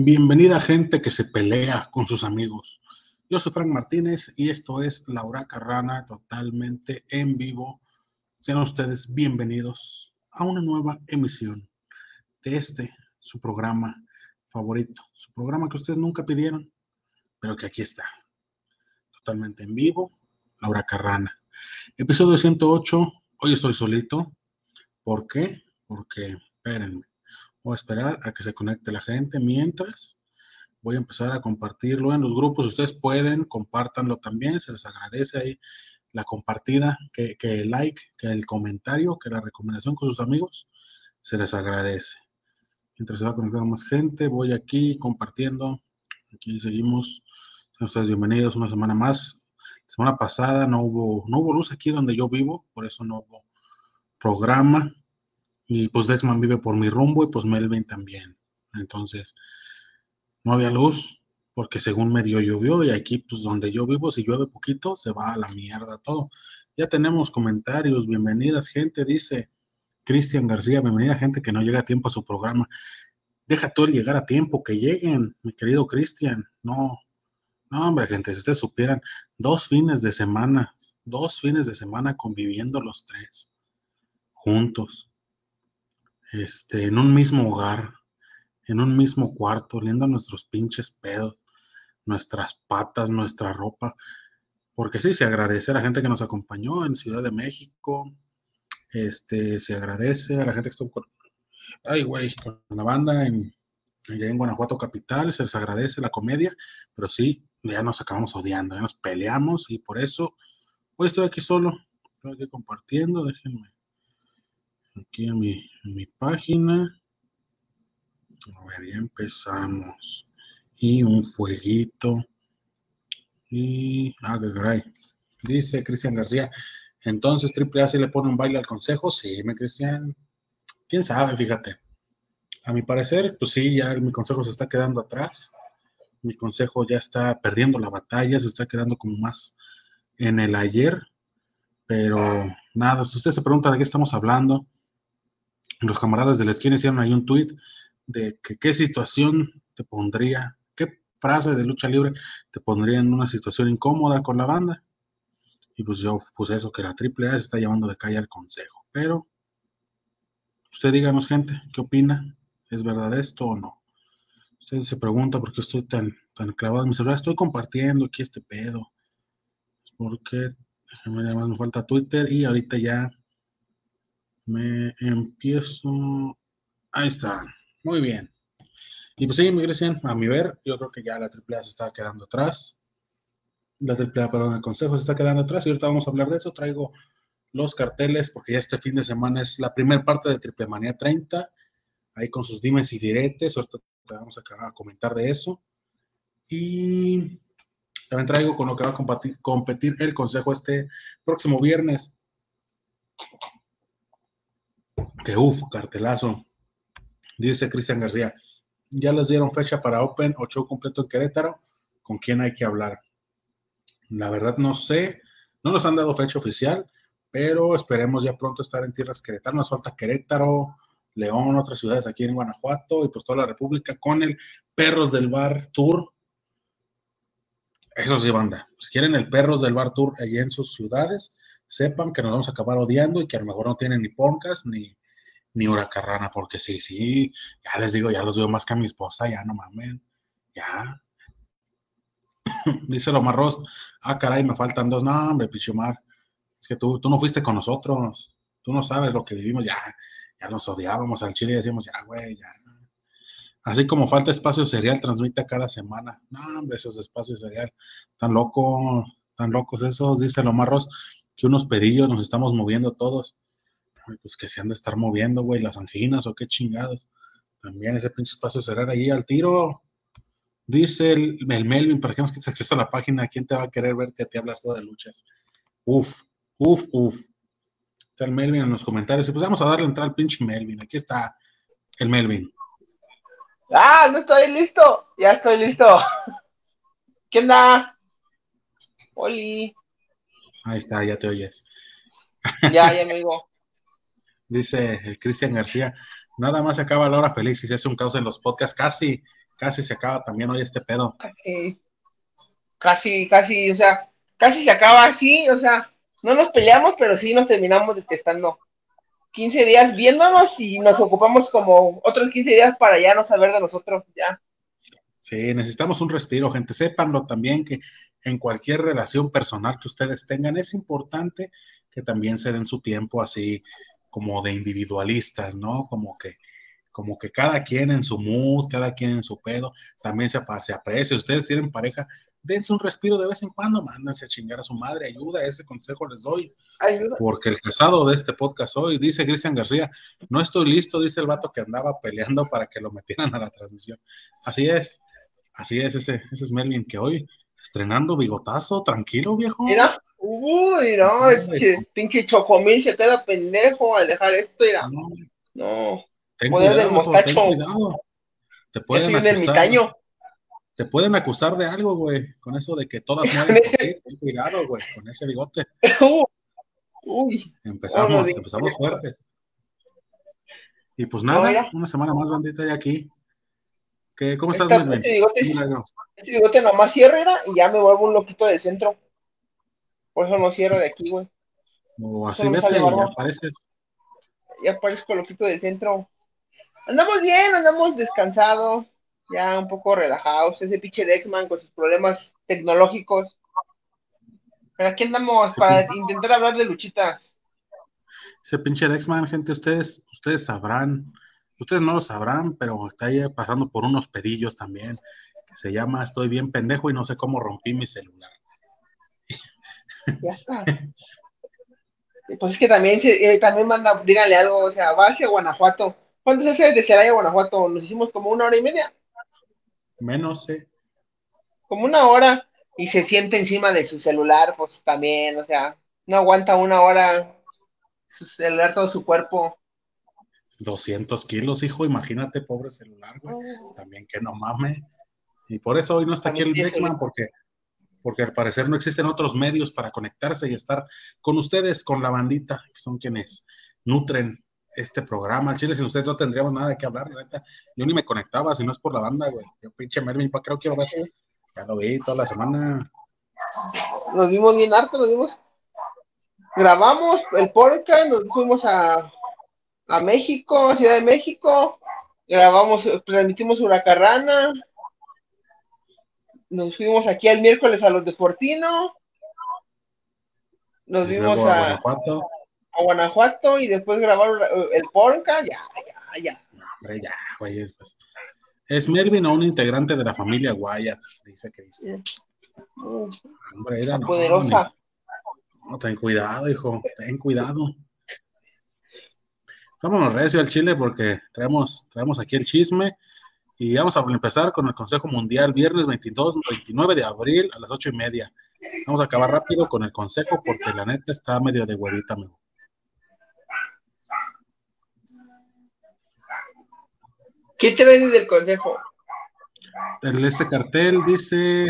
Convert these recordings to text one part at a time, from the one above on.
Bienvenida gente que se pelea con sus amigos. Yo soy Frank Martínez y esto es Laura Carrana totalmente en vivo. Sean ustedes bienvenidos a una nueva emisión de este, su programa favorito, su programa que ustedes nunca pidieron, pero que aquí está, totalmente en vivo, Laura Carrana. Episodio 108, hoy estoy solito. ¿Por qué? Porque, espérenme, Voy a esperar a que se conecte la gente mientras voy a empezar a compartirlo en los grupos. Ustedes pueden, compártanlo también, se les agradece ahí la compartida, que, el like, que el comentario, que la recomendación con sus amigos, se les agradece. Mientras se va a conectar más gente, voy aquí compartiendo. Aquí seguimos. Sean ustedes bienvenidos una semana más. La semana pasada no hubo, no hubo luz aquí donde yo vivo, por eso no hubo programa. Y pues Dexman vive por mi rumbo y pues Melvin también. Entonces, no había luz porque según medio llovió y aquí pues donde yo vivo si llueve poquito se va a la mierda todo. Ya tenemos comentarios, bienvenidas gente, dice Cristian García, bienvenida gente que no llega a tiempo a su programa. Deja todo el llegar a tiempo, que lleguen, mi querido Cristian. No, no, hombre, gente, si ustedes supieran, dos fines de semana, dos fines de semana conviviendo los tres, juntos este, en un mismo hogar, en un mismo cuarto, oliendo nuestros pinches pedos, nuestras patas, nuestra ropa. Porque sí, se agradece a la gente que nos acompañó en Ciudad de México. Este, se agradece a la gente que estuvo con, la banda en, en Guanajuato Capital. Se les agradece la comedia, pero sí, ya nos acabamos odiando, ya nos peleamos y por eso hoy estoy aquí solo. Estoy aquí compartiendo, déjenme aquí en mi, mi página. A ver, ya empezamos. Y un fueguito. Y. Ah, qué caray. Dice Cristian García. Entonces, Triple A si le pone un baile al consejo. Sí, me Cristian. Quién sabe, fíjate. A mi parecer, pues sí, ya mi consejo se está quedando atrás. Mi consejo ya está perdiendo la batalla, se está quedando como más en el ayer. Pero nada, si usted se pregunta de qué estamos hablando, los camaradas de la esquina hicieron ahí un tweet de que qué situación te pondría, qué frase de lucha libre te pondría en una situación incómoda con la banda. Y pues yo puse eso, que la AAA se está llevando de calle al consejo. Pero, usted díganos, gente, ¿qué opina? ¿Es verdad esto o no? Usted se pregunta por qué estoy tan, tan clavado en mi celular. Estoy compartiendo aquí este pedo. Porque, déjame me falta Twitter y ahorita ya me empiezo. Ahí está. Muy bien. Y pues sí, Cristian, a mi ver, yo creo que ya la AAA se está quedando atrás. La AAA, perdón, el consejo se está quedando atrás. Y ahorita vamos a hablar de eso. Traigo los carteles, porque ya este fin de semana es la primera parte de Triple Manía 30. Ahí con sus dimes y diretes. Ahorita vamos a, comentar de eso. Y también traigo con lo que va a competir el consejo este próximo viernes que uff, cartelazo. Dice Cristian García, ya les dieron fecha para Open o show completo en Querétaro. ¿Con quién hay que hablar? La verdad no sé, no nos han dado fecha oficial, pero esperemos ya pronto estar en tierras Querétaro. Nos falta Querétaro, León, otras ciudades aquí en Guanajuato y pues toda la República con el Perros del Bar Tour. Eso sí, banda. Si quieren el Perros del Bar Tour allí en sus ciudades, sepan que nos vamos a acabar odiando y que a lo mejor no tienen ni podcast ni, ni huracarrana, porque sí, sí, ya les digo, ya los veo más que a mi esposa, ya no mamen, ya. Dice Lomar Ross, ah, caray, me faltan dos, no, hombre, Pichumar, es que tú, tú no fuiste con nosotros, tú no sabes lo que vivimos, ya, ya nos odiábamos al chile y decíamos, ya, güey, ya. Así como falta espacio serial, transmite cada semana. No, hombre, esos espacios serial, tan loco, tan locos esos, dice Lomar Ross, que unos pedillos nos estamos moviendo todos pues que se han de estar moviendo, güey, las anginas o qué chingados. También ese pinche espacio cerrar ahí al tiro. Dice el, Melvin, ¿para qué nos quites acceso a la página? ¿Quién te va a querer verte a ti hablar todo de luchas? Uf, uf, uf. Está el Melvin en los comentarios. Y pues vamos a darle entrada al pinche Melvin. Aquí está el Melvin. Ah, no estoy listo. Ya estoy listo. ¿Qué onda? Oli. Ahí está, ya te oyes. Ya, ya me digo. Dice el Cristian García, nada más se acaba la hora feliz y se hace un caos en los podcasts. Casi, casi se acaba también hoy este pedo. Casi, casi, casi, o sea, casi se acaba así, o sea, no nos peleamos, pero sí nos terminamos detestando. 15 días viéndonos y nos ocupamos como otros 15 días para ya no saber de nosotros, ya. Sí, necesitamos un respiro, gente. Sépanlo también que en cualquier relación personal que ustedes tengan es importante que también se den su tiempo así como de individualistas, ¿no? Como que como que cada quien en su mood, cada quien en su pedo, también se, se aprecia. Ustedes tienen pareja, dense un respiro de vez en cuando, mándense a chingar a su madre, ayuda, ese consejo les doy. Ayuda. Porque el casado de este podcast hoy, dice Cristian García, no estoy listo, dice el vato que andaba peleando para que lo metieran a la transmisión. Así es, así es, ese, ese es Merlin que hoy estrenando bigotazo, tranquilo, viejo. Mira, uy, no, pinche chocomil se queda pendejo al dejar esto, mira. No. no. Ten cuidado, del mostacho. Ten cuidado. Te pueden acusar. Te pueden acusar de algo, güey, con eso de que todas mueren. Ten cuidado, güey, con ese bigote. Uy. Empezamos, empezamos fuertes. Y pues nada, una semana más bandita ya aquí. ¿Qué, ¿Cómo estás, este bigote, este bigote nomás cierra y ya me vuelvo un loquito del centro. Por eso no cierro de aquí, güey. O así vete y ya apareces. Ya aparezco loquito del centro. Andamos bien, andamos descansados, ya un poco relajados. Ese pinche Dexman con sus problemas tecnológicos. Pero aquí andamos para intentar hablar de luchitas. Ese pinche Dexman, gente, ustedes, ustedes sabrán, ustedes no lo sabrán, pero está ahí pasando por unos pedillos también, se llama Estoy bien pendejo y no sé cómo rompí mi celular. Ya está. pues es que también, eh, también manda, díganle algo, o sea, va hacia Guanajuato ¿Cuánto se hace de Celaya a Guanajuato? Nos hicimos como una hora y media. Menos, sí. Como una hora. Y se siente encima de su celular, pues también, o sea, no aguanta una hora su celular, todo su cuerpo. 200 kilos, hijo, imagínate, pobre celular, güey. También que no mames. Y por eso hoy no está aquí el Nexman, porque, porque al parecer no existen otros medios para conectarse y estar con ustedes, con la bandita, que son quienes nutren este programa. Chile, sin ustedes no tendríamos nada de qué hablar, neta. Yo ni me conectaba si no es por la banda, güey. Yo pinche Mervin, ¿para qué lo quiero ver? Ya lo vi toda la semana. Nos vimos bien harto, nos vimos. Grabamos el podcast, nos fuimos a, a México, a Ciudad de México. Grabamos, transmitimos Huracarrana. Nos fuimos aquí el miércoles a los de Fortino. Nos vimos a, a Guanajuato y después grabar el Porca, ya, ya, ya. hombre, ya, güey, es, pues, es Mervin o un integrante de la familia Wyatt, dice Cristian. hombre, era no, poderosa. No, ten cuidado, hijo, ten cuidado. Vámonos recio al Chile porque traemos, traemos aquí el chisme y vamos a empezar con el Consejo Mundial viernes 22, 29 de abril a las ocho y media. Vamos a acabar rápido con el consejo porque la neta está medio de huevita, mejor. ¿Qué te ven del consejo? En este cartel dice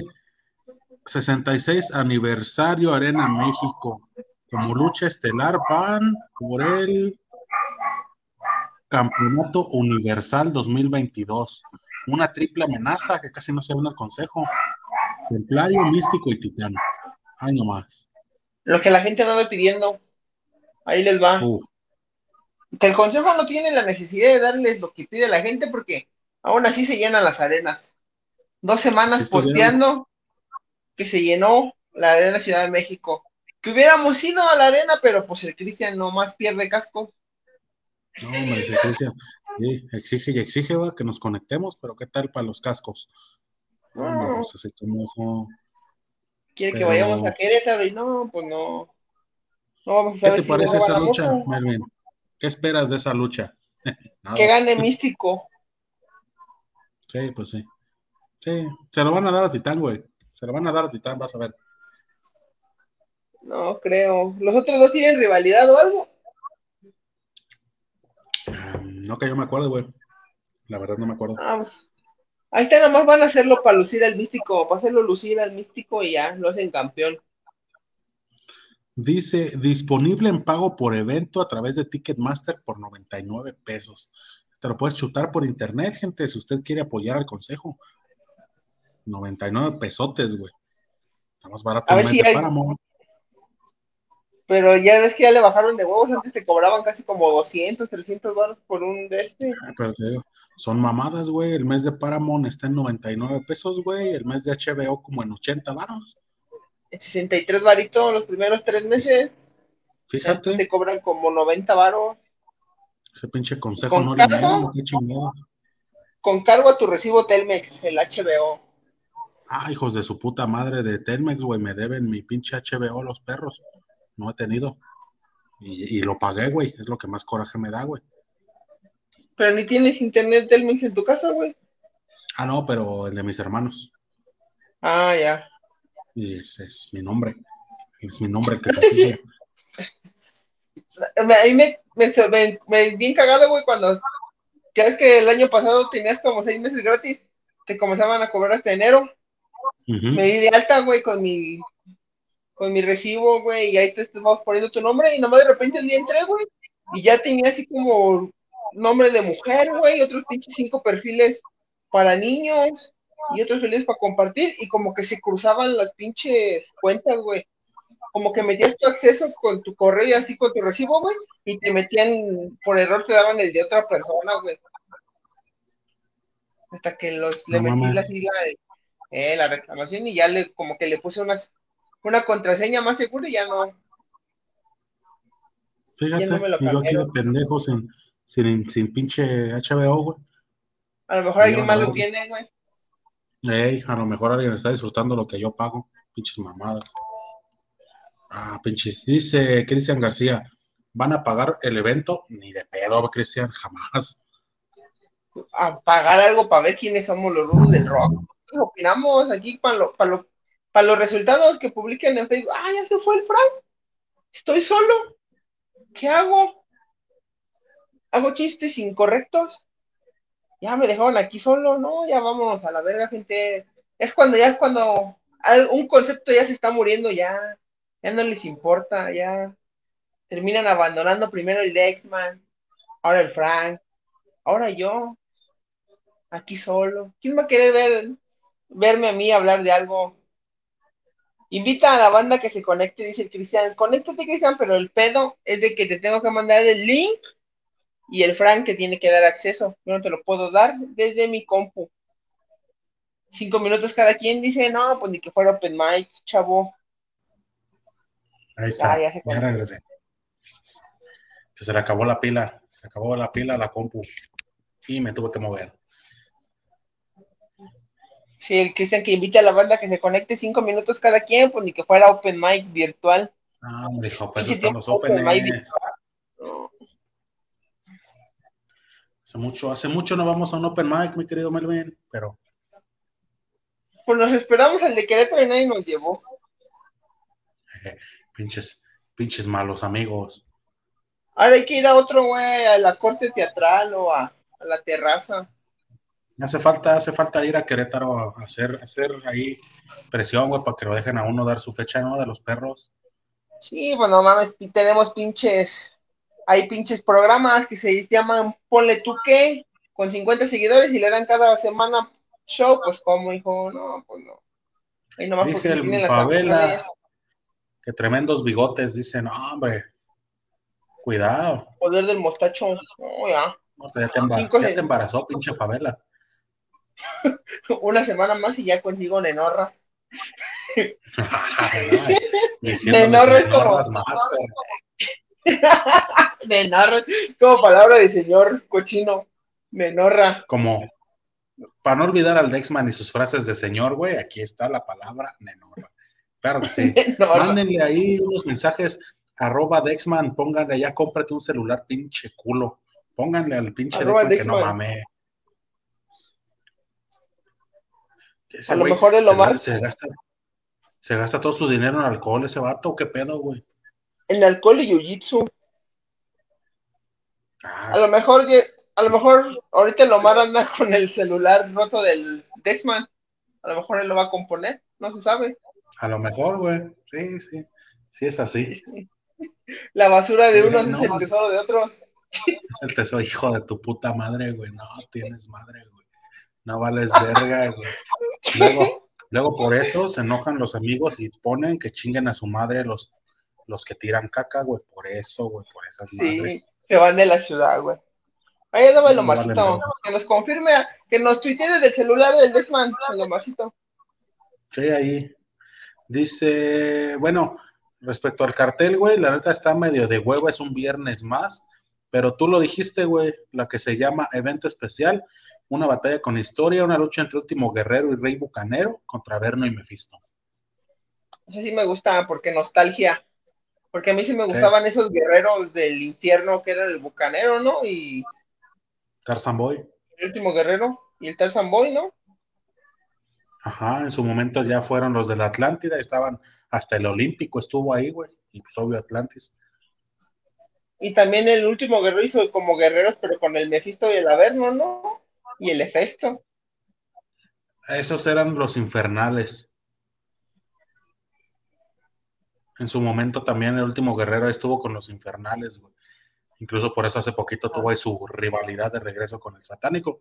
66 aniversario Arena México. Como lucha estelar van por el Campeonato Universal 2022. Una triple amenaza que casi no se ve en el consejo. Templario, místico y titán. Año más. Lo que la gente va pidiendo. Ahí les va. Uf que el consejo no tiene la necesidad de darles lo que pide la gente porque aún así se llenan las arenas. Dos semanas posteando que se llenó la arena Ciudad de México. Que hubiéramos ido a la arena, pero pues el Cristian nomás pierde casco. No, me dice Cristian, sí, exige y exige va, que nos conectemos, pero ¿qué tal para los cascos? No, pues así como... Quiere que vayamos a Querétaro y no, pues no. no vamos a ¿Qué te parece esa lucha, Melvin? ¿Qué esperas de esa lucha? que gane Místico. Sí, pues sí. Sí, se lo van a dar a Titán, güey. Se lo van a dar a Titán, vas a ver. No creo. ¿Los otros dos tienen rivalidad o algo? No que yo me acuerdo, güey. La verdad no me acuerdo. Ah, pues, ahí está, nomás van a hacerlo para lucir al místico, para hacerlo lucir al místico y ya, lo hacen campeón. Dice, disponible en pago por evento a través de Ticketmaster por 99 pesos. Te lo puedes chutar por internet, gente, si usted quiere apoyar al consejo. 99 pesotes, güey. Está más barato de Paramount. Pero ya ves que ya le bajaron de huevos, antes te cobraban casi como 200, 300 dólares por un de este. Ah, pero te digo, son mamadas, güey. El mes de Paramount está en 99 pesos, güey. El mes de HBO como en 80 varos. En 63 varitos los primeros tres meses. Fíjate. Te cobran como 90 varos. Ese pinche consejo no le qué chingada. Con cargo a tu recibo Telmex, el HBO. Ah, hijos de su puta madre de Telmex, güey, me deben mi pinche HBO los perros. No he tenido. Y, y lo pagué, güey. Es lo que más coraje me da, güey. Pero ni tienes internet Telmex en tu casa, güey. Ah, no, pero el de mis hermanos. Ah, ya. Y ese es mi nombre. Es mi nombre el que se A mí me, me, me, bien cagado, güey, cuando. ¿Sabes que el año pasado tenías como seis meses gratis? Te comenzaban a cobrar hasta enero. Me di de alta, güey, con mi con mi recibo, güey, y ahí te estamos poniendo tu nombre, y nomás de repente el día entré, güey, y ya tenía así como nombre de mujer, güey, otros pinches cinco perfiles para niños, y otros perfiles para compartir, y como que se cruzaban las pinches cuentas, güey. Como que metías tu acceso con tu correo y así con tu recibo, güey, y te metían, por error te daban el de otra persona, güey. Hasta que los, le metí la sigla de eh, la reclamación y ya le, como que le puse unas, una contraseña más segura y ya no. Fíjate, yo aquí de pendejos sin, sin, pinche HBO, güey. A lo mejor alguien más lo tiene, güey. Ey, a lo mejor alguien está disfrutando lo que yo pago. Pinches mamadas. Ah, pinches. Dice Cristian García, ¿van a pagar el evento? Ni de pedo, Cristian, jamás. A pagar algo para ver quiénes somos los rudos del rock opinamos aquí para, para, para los resultados que publiquen en Facebook. Ah, ya se fue el Frank. Estoy solo. ¿Qué hago? ¿Hago chistes incorrectos? Ya me dejaron aquí solo, ¿no? Ya vámonos a la verga, gente. Es cuando ya es cuando un concepto ya se está muriendo, ya, ya no les importa, ya terminan abandonando primero el Dexman, ahora el Frank, ahora yo, aquí solo. ¿Quién va a querer ver verme a mí hablar de algo. Invita a la banda que se conecte, dice el Cristian. Conéctate, Cristian, pero el pedo es de que te tengo que mandar el link y el Frank que tiene que dar acceso. Yo no te lo puedo dar desde mi compu. Cinco minutos cada quien dice, no, pues ni que fuera open mic, chavo. Ahí está. Ah, ya, se regresé. Se le acabó la pila, se le acabó la pila a la compu y me tuve que mover. Sí, el Cristian que invite a la banda que se conecte cinco minutos cada quien, pues ni que fuera open mic virtual. Ah, hombre, hijo, pues están los open, Hace mucho, hace mucho no vamos a un open mic, mi querido Melvin, pero. Pues nos esperamos al de Querétaro y nadie nos llevó. pinches, pinches malos amigos. Ahora hay que ir a otro, güey, a la corte teatral o a la terraza. Hace falta, hace falta ir a Querétaro a hacer, hacer ahí presión, güey, para que lo dejen a uno dar su fecha, ¿no? De los perros. Sí, bueno, mames, tenemos pinches, hay pinches programas que se llaman Ponle tú qué, con 50 seguidores y le dan cada semana show, pues como, hijo, no, pues no. Dice el Favela que tremendos bigotes, dicen, no, hombre, cuidado. Poder del mostacho, no, ya. ya, te embarazó, pinche Favela. una semana más y ya consigo Nenorra. Nenorra es como. Nenorra, como palabra de señor cochino. Nenorra. Como, para no olvidar al Dexman y sus frases de señor, güey, aquí está la palabra Nenorra. Claro que sí. Mándenle ahí unos mensajes, arroba Dexman, pónganle allá, cómprate un celular, pinche culo. Pónganle al pinche Dexman, que no mame. A lo mejor es lo más. Se gasta, se gasta todo su dinero en alcohol ese vato, ¿qué pedo, güey? En alcohol y jiu-jitsu. Ah. A lo mejor, a lo mejor ahorita el Omar anda con el celular roto del Dexman. A lo mejor él lo va a componer, no se sabe. A lo mejor, güey. Sí, sí. Sí es así. La basura de unos es el tesoro de otros. Es el tesoro, hijo de tu puta madre, güey. No, tienes madre, güey. No vales verga, güey. Luego, luego por eso se enojan los amigos y ponen que chinguen a su madre los, los que tiran caca, güey. Por eso, güey, por esas sí, se van de la ciudad, güey. Ahí dame lo Marcito. que nos confirme, que nos tuitee del celular del Desman, lo Marcito. Sí, ahí. Dice, bueno, respecto al cartel, güey, la neta está medio de huevo, es un viernes más, pero tú lo dijiste, güey, la que se llama evento especial, una batalla con historia, una lucha entre Último Guerrero y Rey Bucanero contra Verno y Mephisto. Eso sí me gusta, porque nostalgia. Porque a mí sí me gustaban esos guerreros del infierno que era el Bucanero, ¿no? Y. Tarzan Boy. El último guerrero y el Tarzan Boy, ¿no? Ajá, en su momento ya fueron los de la Atlántida, estaban hasta el Olímpico estuvo ahí, güey, y pues obvio Atlantis. Y también el último guerrero hizo como guerreros, pero con el Mefisto y el Averno, ¿no? Y el Hefesto. Esos eran los infernales. En su momento también el último guerrero estuvo con los infernales, güey. Incluso por eso hace poquito tuvo ahí su rivalidad de regreso con el satánico.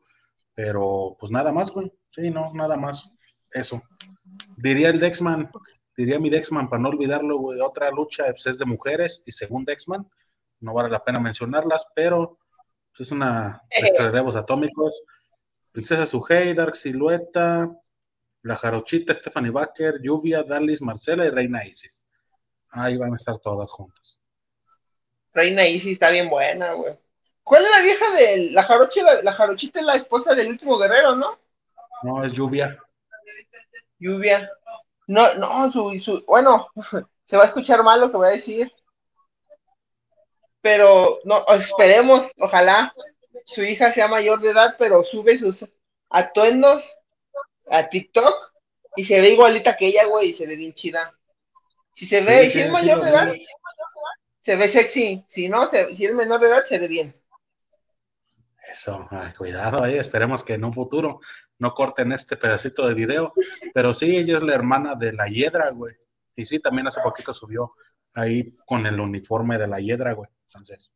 Pero pues nada más, güey. Sí, no, nada más. Eso. Diría el Dexman, diría mi Dexman, para no olvidarlo, güey, otra lucha pues, es de mujeres y según Dexman, no vale la pena mencionarlas, pero pues, es una de rebos atómicos. Princesa Sugei, Dark Silueta, La Jarochita, Stephanie Baker, Lluvia, Dalis, Marcela y Reina Isis. Ahí van a estar todas juntas. Reina Isis está bien buena, güey. ¿Cuál es la vieja de la jarochita? La, jarochita es la esposa del último guerrero, ¿no? No, es Lluvia. Lluvia. No, no, su, su, bueno, se va a escuchar mal lo que voy a decir. Pero no, esperemos, ojalá su hija sea mayor de edad, pero sube sus atuendos a TikTok y se ve igualita que ella, güey, y se ve bien chida. Si se ve, si es mayor de edad, se ve sexy. Si no, si es menor de edad, se ve bien. Eso, cuidado ahí, esperemos que en un futuro no corten este pedacito de video, pero sí, ella es la hermana de la Hiedra, güey. Y sí, también hace poquito subió ahí con el uniforme de la Hiedra, güey. Entonces,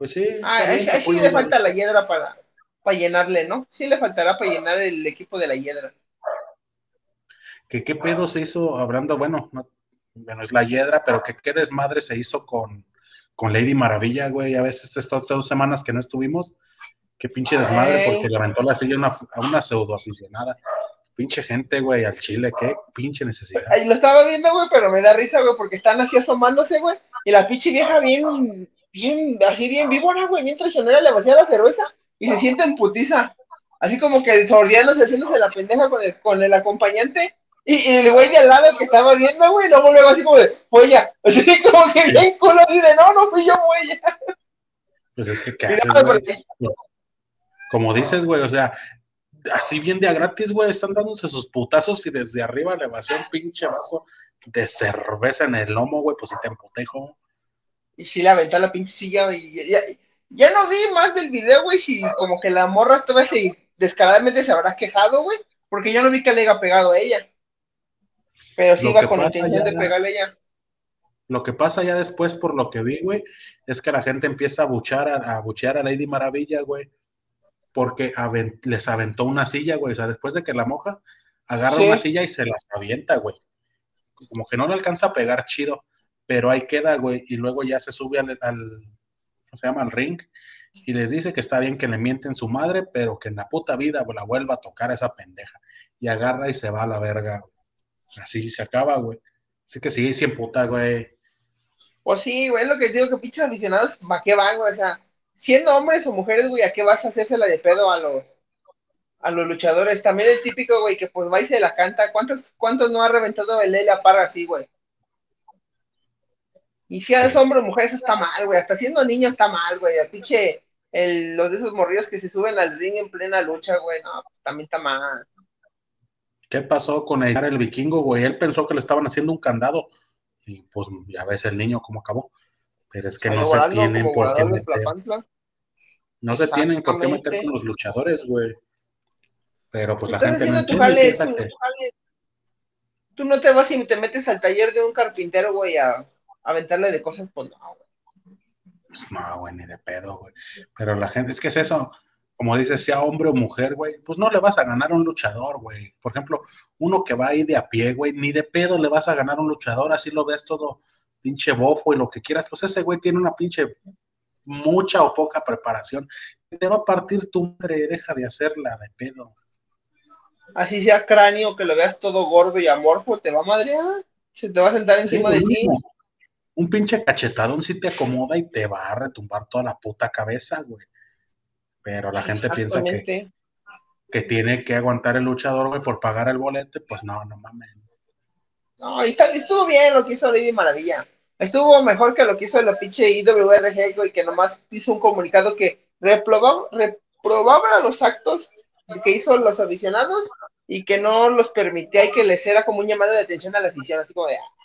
pues sí. Ah, sí le falta la Hiedra para, para llenarle, ¿no? Sí le faltará para llenar el equipo de la Hiedra. ¿Que qué pedo se hizo hablando? Bueno, no, bueno, es la Hiedra, pero que qué desmadre se hizo con, con Lady Maravilla, güey. A veces estas dos semanas que no estuvimos, Qué pinche desmadre, porque levantó la silla a una pseudo aficionada. Pinche gente, güey, al chile, qué pinche necesidad. Ahí lo estaba viendo, güey, pero me da risa, güey, porque están así asomándose, güey. Y la pinche vieja bien, bien, así bien víbora, güey, bien traicionera, le vacía la cerveza y se siente en putiza. Así como que sordiándose, haciéndose la pendeja con el, con el acompañante. Y, el güey de al lado que estaba viendo, güey, luego luego así como de, fue ella. Así como que bien culo, así de, no, no fui yo, güey. Pues es que, ¿qué haces, güey? como dices, güey, o sea, así bien de a gratis, güey, están dándose sus putazos y desde arriba le vacía un pinche vaso de cerveza en el lomo, güey, pues si te emputejo. Y sí le aventó la pinche silla, y ya, ya, no vi más del video, güey, si como que la morra toda así descaradamente se habrá quejado, güey, porque yo no vi que le haya pegado a ella. Pero sí iba con la intención de pegarle a ella. Lo que pasa ya después, por lo que vi, güey, es que la gente empieza a buchar a, a buchear a Lady Maravilla, güey porque les aventó una silla, güey. O sea, después de que la moja, agarra una silla y se las avienta, güey. Como que no le alcanza a pegar chido, pero ahí queda, güey. Y luego ya se sube al, al ¿cómo se llama? Al ring y les dice que está bien que le mienten su madre, pero que en la puta vida la vuelva a tocar a esa pendeja. Y agarra y se va a la verga. Así se acaba, güey. Así que sí, en puta, güey. Pues sí, güey, lo que digo que pinches aficionados, ¿para qué van, güey? O sea, siendo hombres o mujeres, güey, ¿a qué vas a hacérsela de pedo a los a los luchadores? También el típico, güey, que pues va y se la canta. ¿Cuántos, cuántos no ha reventado el Elia Parra así, güey? Y si eres hombre o mujer, eso está mal, güey. Hasta siendo niño está mal, güey. A pinche el, los de esos morrillos que se suben al ring en plena lucha, güey. No, pues, también está mal. ¿Qué pasó con el, el vikingo, güey? Él pensó que le estaban haciendo un candado. Y pues ya ves el niño cómo acabó. Pero es que no se tienen por qué meter. No se tienen por qué meter con los luchadores, güey. Pero pues la gente no entiende piensa tú, que... Tú no te vas y te metes al taller de un carpintero, güey, a, aventarle de cosas, pues no, güey. Pues no, güey, ni de pedo, güey. Pero la gente, es que es eso, como dices, sea hombre o mujer, güey, pues no le vas a ganar a un luchador, güey. Por ejemplo, uno que va ahí de a pie, güey, ni de pedo le vas a ganar a un luchador, así lo ves todo pinche bofo y lo que quieras, pues ese güey tiene una pinche mucha o poca preparación. Te va a partir tu madre, deja de hacerla de pedo. Así sea cráneo, que lo veas todo gordo y amorfo, te va a madrear, se te va a sentar encima de ti. Un pinche cachetadón si te acomoda y te va a retumbar toda la puta cabeza, güey. Pero la gente piensa que, que tiene que aguantar el luchador, güey, por pagar el boleto, pues no, no mames. No, y estuvo bien lo que hizo Lady Maravilla. Estuvo mejor que lo que hizo la pinche IWRG, güey, que nomás hizo un comunicado que reprobaba, reprobaba los actos que hizo los aficionados y que no los permitía y que les era como un llamado de atención a la afición, así como de, ah,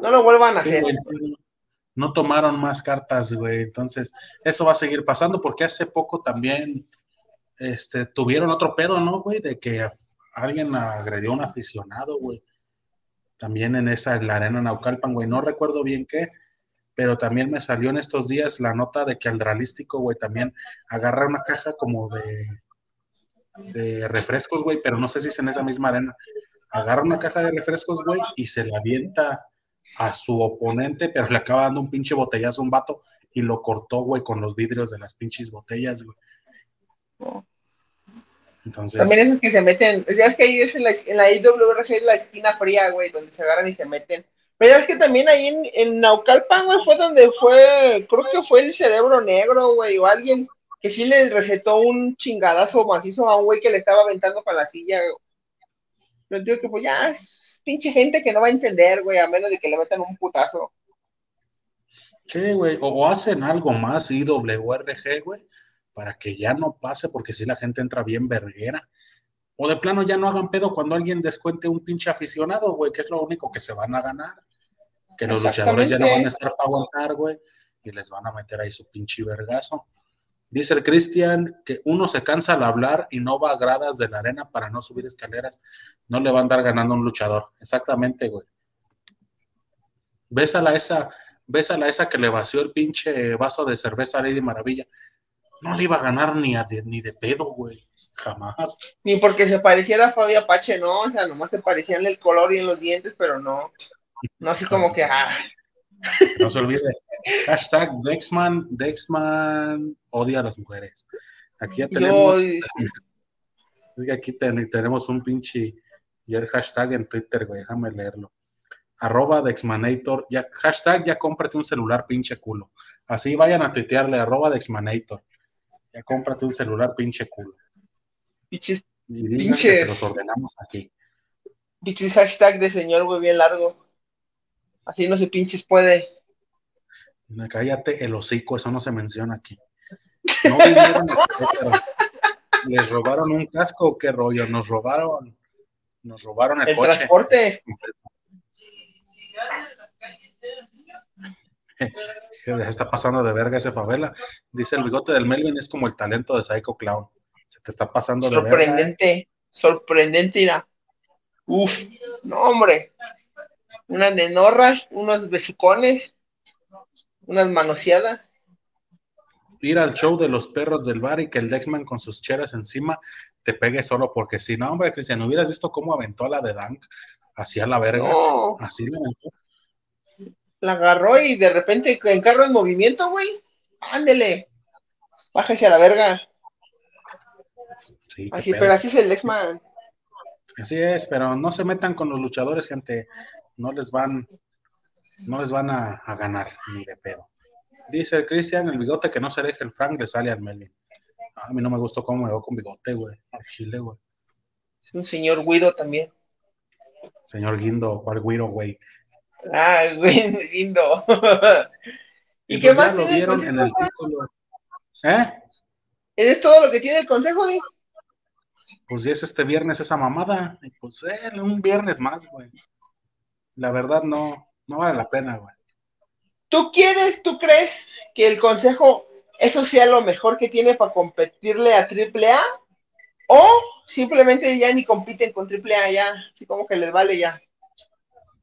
no lo vuelvan a hacer. no tomaron más cartas, güey, entonces eso va a seguir pasando porque hace poco también este, tuvieron otro pedo, ¿no, güey? De que alguien agredió a un aficionado, güey también en esa, en la arena Naucalpan, güey, no recuerdo bien qué, pero también me salió en estos días la nota de que Aldralístico, güey, también agarra una caja como de, de refrescos, güey, pero no sé si es en esa misma arena. Agarra una caja de refrescos, güey, y se la avienta a su oponente, pero le acaba dando un pinche botellazo a un vato y lo cortó, güey, con los vidrios de las pinches botellas, güey. Oh. También esos que se meten, ya es que ahí es en la, en la IWRG es la esquina fría, güey, donde se agarran y se meten. Pero es que también ahí en, en Naucalpan, güey, fue donde fue, creo que fue el cerebro negro, güey, o alguien que sí le recetó un chingadazo macizo a un güey que le estaba aventando para la silla. Yo digo que pues ya pinche gente que no va a entender, güey, a menos de que le metan un putazo. Sí, güey, o hacen algo más IWRG, güey, para que ya no pase, porque si la gente entra bien verguera. O de plano ya no hagan pedo cuando alguien descuente un pinche aficionado, güey, que es lo único que se van a ganar. Que los luchadores ya no van a estar para aguantar, güey, y les van a meter ahí su pinche vergazo. Dice el Cristian que uno se cansa al hablar y no va a gradas de la arena para no subir escaleras. No le va a andar ganando un luchador. Exactamente, güey. Bésala esa, bésala esa que le vació el pinche vaso de cerveza a Lady Maravilla no le iba a ganar ni, a de, ni de pedo, güey. Jamás. Ni porque se pareciera a Fabio Apache, no. O sea, nomás se parecían el color y en los dientes, pero no. No así como que. Ah. No se olvide. Hashtag Dexman, Dexman odia a las mujeres. Aquí ya tenemos. Es que aquí tenemos un pinche. Y el hashtag en Twitter, güey. Déjame leerlo. Arroba Dexmanator. Ya, hashtag ya cómprate un celular, pinche culo. Así vayan a tuitearle, arroba Dexmanator. Ya cómprate un celular, pinche culo. Pinches. Y pinches. se los ordenamos aquí. Pinches hashtag de señor, güey, bien largo. Así no se pinches puede. Cállate el hocico, eso no se menciona aquí. No vinieron pero les robaron un casco, qué rollo, nos robaron, nos robaron el, el coche. transporte. se está pasando de verga ese favela. Dice el bigote del Melvin es como el talento de Psycho Clown. Se te está pasando de verga. Sorprendente, ¿eh? sorprendente, mira. Uf, no, hombre. Unas nenorras, unos besucones, unas manoseadas. Ir al show de los perros del bar y que el Dexman con sus cheras encima te pegue solo porque si no, hombre, Cristian, hubieras visto cómo aventó la de Dank hacia la verga. Así la aventó la agarró y de repente el carro en movimiento, güey. Ándele. Bájese a la verga. Sí, así, pero así es el Lexman. Así es, pero no se metan con los luchadores, gente. No les van, no les van a, ganar ni de pedo. Dice el Cristian, el bigote que no se deje el Frank le sale al Melvin. A mí no me gustó cómo me veo con bigote, güey. Al chile, güey. Es un señor Guido también. Señor Guindo, ¿cuál Guido, güey? Ah, güey, lindo. ¿Y, qué pues más lo vieron en el título. ¿Eh? ¿Es todo lo que tiene el consejo, güey? Pues ya es este viernes esa mamada. Y pues eh, un viernes más, güey. La verdad no, no vale la pena, güey. ¿Tú quieres, tú crees que el consejo, eso sea lo mejor que tiene para competirle a AAA? ¿O simplemente ya ni compiten con AAA ya? Así como que les vale ya.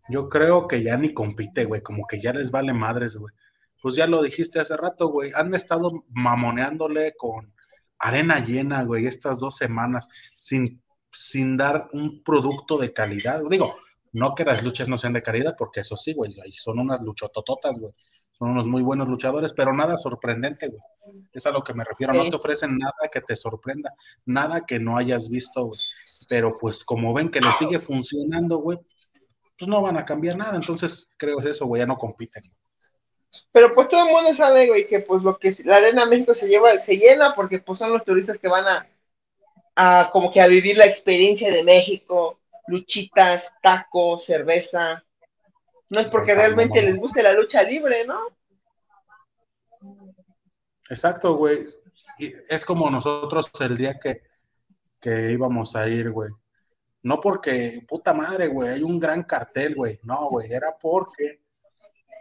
Yo creo que ya ni compite, güey, como que ya les vale madres, güey. pues ya lo dijiste hace rato, güey, han estado mamoneándole con arena llena, güey, estas dos semanas, sin, sin dar un producto de calidad. Digo, no que las luchas no sean de calidad, porque eso sí, güey, son unas luchotototas, güey. Son unos muy buenos luchadores, pero nada sorprendente, güey. Es a lo que me refiero. No te ofrecen nada que te sorprenda, nada que no hayas visto, güey. Pero pues como ven que le sigue funcionando, güey, pues no van a cambiar nada. Entonces creo que eso, güey, ya no compiten. Pero pues todo el mundo sabe, güey, que pues lo que la Arena México se lleva, se llena porque pues son los turistas que van a, a como que a vivir la experiencia de México, luchitas, tacos, cerveza. No es porque realmente les guste la lucha libre, ¿no? Exacto, güey. Es como nosotros el día que, que íbamos a ir, güey. No porque, puta madre, güey, hay un gran cartel, güey. No, güey, era porque,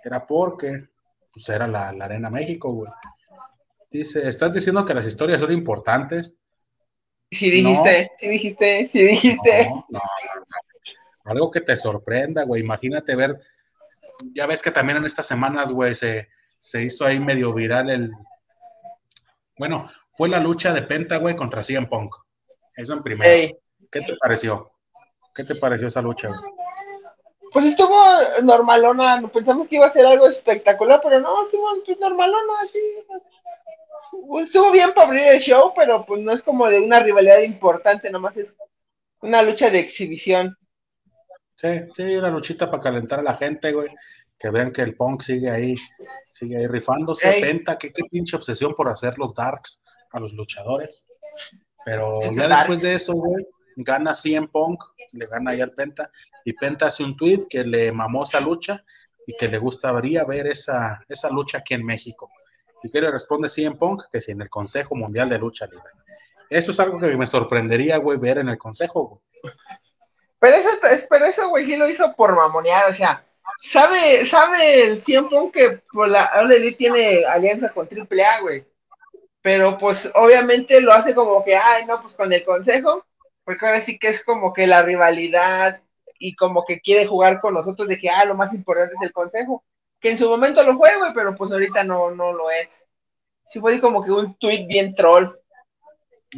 era porque, pues era la, Arena México, güey. Dice, ¿estás diciendo que las historias son importantes? Sí dijiste, sí dijiste, sí dijiste. No, no, no, Algo que te sorprenda, güey. Imagínate ver, ya ves que también en estas semanas, güey, se, se hizo ahí medio viral el... Bueno, fue la lucha de Penta, güey, contra CM Punk. Eso en primero. ¿Qué te pareció? ¿Qué te pareció esa lucha? Pues estuvo normalona, pensamos que iba a ser algo espectacular, pero no, estuvo normalona, así. Estuvo bien para abrir el show, pero pues no es como de una rivalidad importante, nomás es una lucha de exhibición. Sí, sí, una luchita para calentar a la gente, güey. Que vean que el punk sigue ahí, sigue ahí rifándose. Penta, qué, qué pinche obsesión por hacer los darks a los luchadores. Pero ya después de eso, güey, gana CM Punk, le gana ahí al Penta, y Penta hace un tweet que le mamó esa lucha y que le gustaría ver esa, esa lucha aquí en México. Y le responde CM Punk que si en el Consejo Mundial de Lucha Libre. Eso es algo que me sorprendería, güey, ver en el Consejo, güey. Pero eso, pero eso, güey, sí lo hizo por mamonear, o sea, sabe, sabe el CM Punk que por la tiene alianza con AAA, güey. Pero pues obviamente lo hace como que, ay, no, pues con el Consejo porque ahora sí que es como que la rivalidad y como que quiere jugar con nosotros de que, ah, lo más importante es el consejo, que en su momento lo fue, güey, pero pues ahorita no, no lo es. Sí fue como que un tweet bien troll.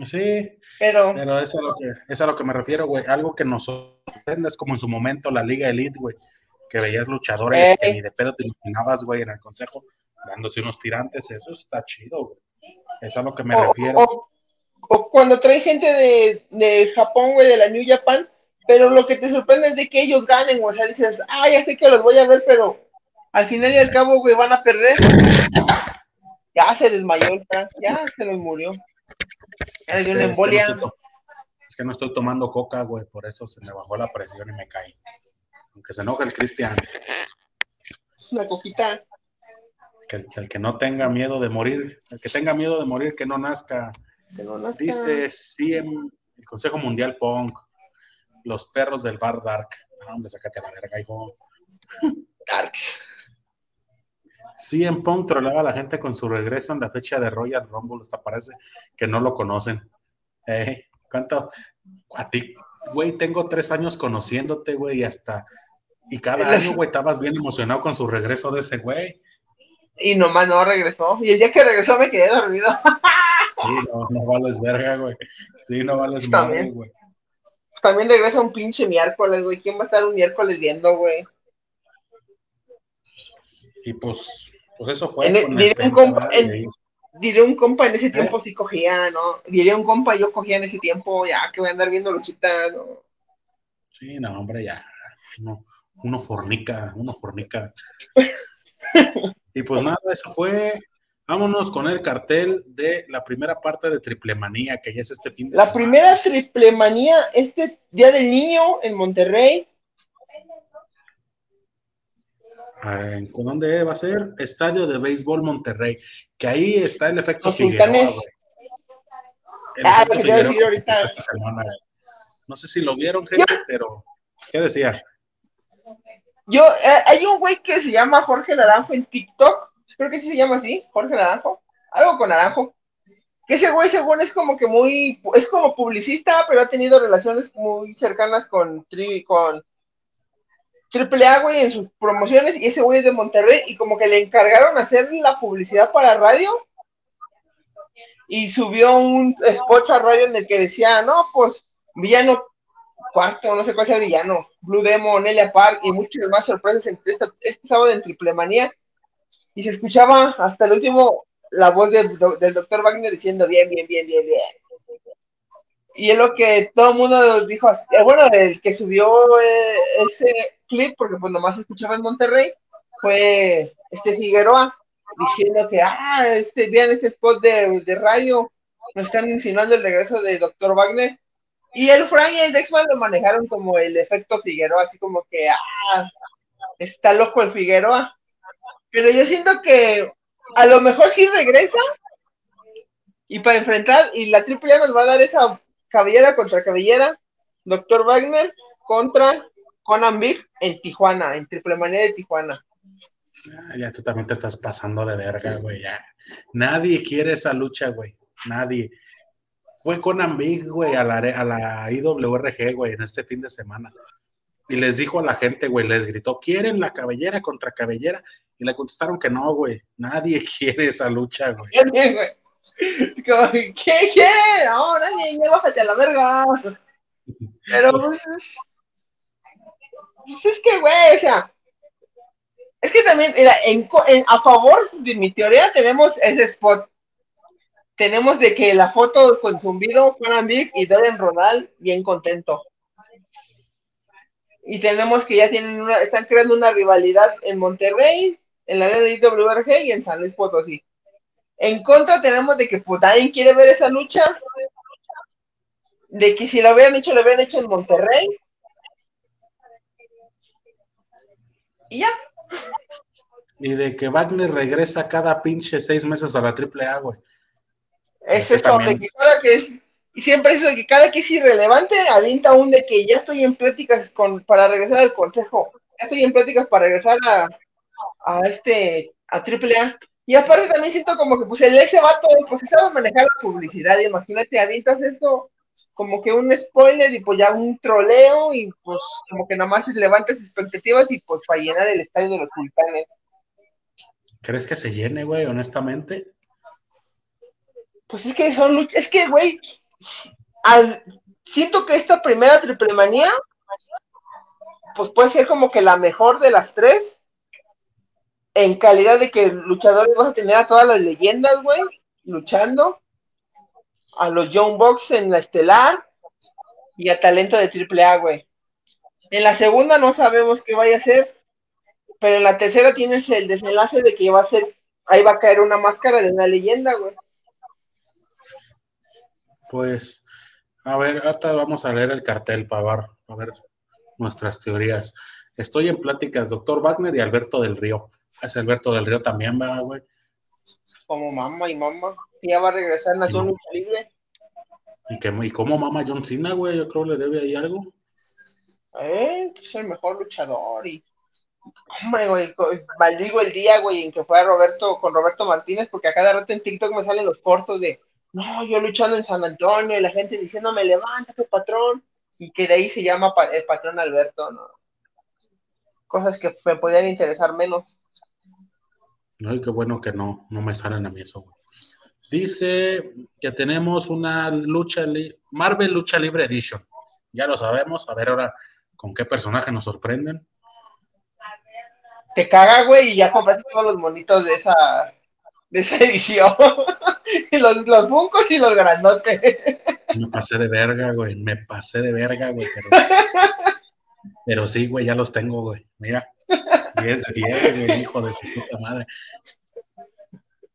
Sí, pero, pero es, a lo que, es a lo que me refiero, güey. Algo que nos sorprende es como en su momento la Liga Elite, güey, que veías luchadores que ni de pedo te imaginabas, güey, en el consejo, dándose unos tirantes. Eso está chido, güey. Es a lo que me refiero o cuando trae gente de, de Japón, güey, de la New Japan, pero lo que te sorprende es de que ellos ganen, o sea, dices, ah, ya sé que los voy a ver, pero al final y al cabo, güey, van a perder. Ya se desmayó el Frank, ya se los murió. Ya le dio una embolia. Es que no estoy tomando coca, güey, por eso se me bajó la presión y me caí. Aunque se enoje el Cristian. Es una coquita. Que el que no tenga miedo de morir, el que tenga miedo de morir, que no nazca. Dice CM, el Consejo Mundial Punk, los perros del bar Dark. Ah, hombre, sacate a la verga, hijo. Darks. CM Punk trolaba a la gente con su regreso en la fecha de Royal Rumble. Hasta parece que no lo conocen. Eh, ¿Cuánto? A ti, güey, tengo tres años conociéndote, güey, y hasta. Y cada año, güey, estabas bien emocionado con su regreso de ese güey. Y nomás no regresó. Y el día que regresó me quedé dormido. Sí, no, no vales verga, güey. Sí, no vales madre, güey. Pues también regresa un pinche miércoles, güey. ¿Quién va a estar un miércoles viendo, güey? Y pues, pues eso fue. diré, un compa, diré, un compa, en ese ¿Eh? tiempo sí cogía, ¿no? Diré un compa, yo cogía en ese tiempo, ya que voy a andar viendo luchitas, ¿no? Sí, no, hombre, ya. Uno, uno fornica, uno fornica. y pues nada, eso fue Vámonos con el cartel de la primera parte de Triplemanía, que ya es este fin de La primera Triplemanía, este Día del Niño en Monterrey. ¿Con dónde va a ser? Estadio de Béisbol Monterrey, que ahí está el efecto Figueroa, El ah, efecto Figueroa ahorita. Esta semana. No sé si lo vieron, gente, pero ¿qué decía? Yo, eh, hay un güey que se llama Jorge Naranjo en TikTok creo que sí se llama así, Jorge Naranjo, algo con Naranjo. Que ese güey, según es como que muy, es como publicista, pero ha tenido relaciones muy cercanas con, con, Triple A, güey, en sus promociones, y ese güey es de Monterrey, y como que le encargaron hacer la publicidad para radio, y subió un spot a radio en el que decía, no, pues, villano cuarto, no sé cuál sea villano, Blue Demon, Nelia Park, y muchas más sorpresas este, este sábado en Triple Manía, y se escuchaba hasta el último la voz del doctor Wagner diciendo bien, bien, bien, bien, bien. Y es lo que todo el mundo dijo, eh, bueno, el que subió eh, ese clip, porque pues nomás escuchaba en Monterrey, fue este Figueroa, diciendo que, ah, este, vean este spot de, de radio, nos están insinuando el regreso de Dr. Wagner. Y el Frank y el Dexman lo manejaron como el efecto Figueroa, así como que, ah, está loco el Figueroa. Pero yo siento que a lo mejor sí regresa y para enfrentar, y la AAA nos va a dar esa cabellera contra cabellera, Doctor Wagner contra Conan Big en Tijuana, en Triple Manía de Tijuana. Ah, ya tú también te estás pasando de verga, güey. Ya. Nadie quiere esa lucha, güey. Nadie. Fue Conan Big, güey, a la, a la IWRG, güey, en este fin de semana. Y les dijo a la gente, güey, les gritó, ¿quieren la cabellera contra cabellera? Y le contestaron que no, güey. Nadie quiere esa lucha, güey. ¿Qué quiere? No, nadie, ya bájate a la verga. Pero pues es, pues es que, güey, o sea, es que también, mira, en, a favor de mi teoría tenemos ese spot. Tenemos de que la foto con zumbido, Juan Big y Darren Rodal bien contento. Y tenemos que ya tienen una, están creando una rivalidad en Monterrey, en la IWRG y en San Luis Potosí. En contra tenemos de que pues nadie quiere ver esa lucha, de que si lo hubieran hecho, lo hubieran hecho en Monterrey. Y ya. Y de que Wagner regresa cada pinche seis meses a la AAA, güey. Es esto, de que cada que es, y siempre eso de que cada que es irrelevante, avienta un de que ya estoy en pláticas con, para regresar al consejo, ya estoy en pláticas para regresar a, a este, a AAA. Y aparte también siento como que pues el ese vato, pues sabe manejar la publicidad, imagínate, avientas esto como que un spoiler y pues ya un troleo y pues como que nada más levantas expectativas y pues para llenar el estadio de los sultanes. ¿Crees que se llene, güey, honestamente? Pues es que son luchas, es que, güey, al, siento que esta primera triple manía, pues puede ser como que la mejor de las tres, en calidad de que luchadores vas a tener a todas las leyendas, güey, luchando, a los Young Bucks en la estelar y a talento de triple A, güey. En la segunda no sabemos qué vaya a ser, pero en la tercera tienes el desenlace de que va a ser, ahí va a caer una máscara de una leyenda, güey. Pues, a ver, ahorita vamos a leer el cartel para ver nuestras teorías. Estoy en pláticas, doctor Wagner y Alberto del Río. Ese Alberto del Río también va, güey. Como mamá y mamá. Ya va a regresar en Nación Lucha Libre. ¿Y, que, ¿Y cómo mama John Cena, güey? Yo creo que le debe ahí algo. Eh, es el mejor luchador y Hombre, güey, maldigo el día, güey, en que fue a Roberto con Roberto Martínez, porque a cada rato en TikTok me salen los cortos de, no, yo luchando en San Antonio, y la gente diciéndome, levántate, patrón, y que de ahí se llama el patrón Alberto, ¿no? Cosas que me podían interesar menos. Ay, qué bueno que no, no me salen a mí eso, Dice que tenemos una lucha, Marvel Lucha Libre Edition. Ya lo sabemos, a ver ahora con qué personaje nos sorprenden. Te caga, güey, y ya compraste todos los monitos de esa, de esa edición. los, los funcos y los grandotes. Me pasé de verga, güey, me pasé de verga, güey. Pero, sí, güey, ya los tengo, güey. Mira. 10 de 10, güey, hijo de su puta madre.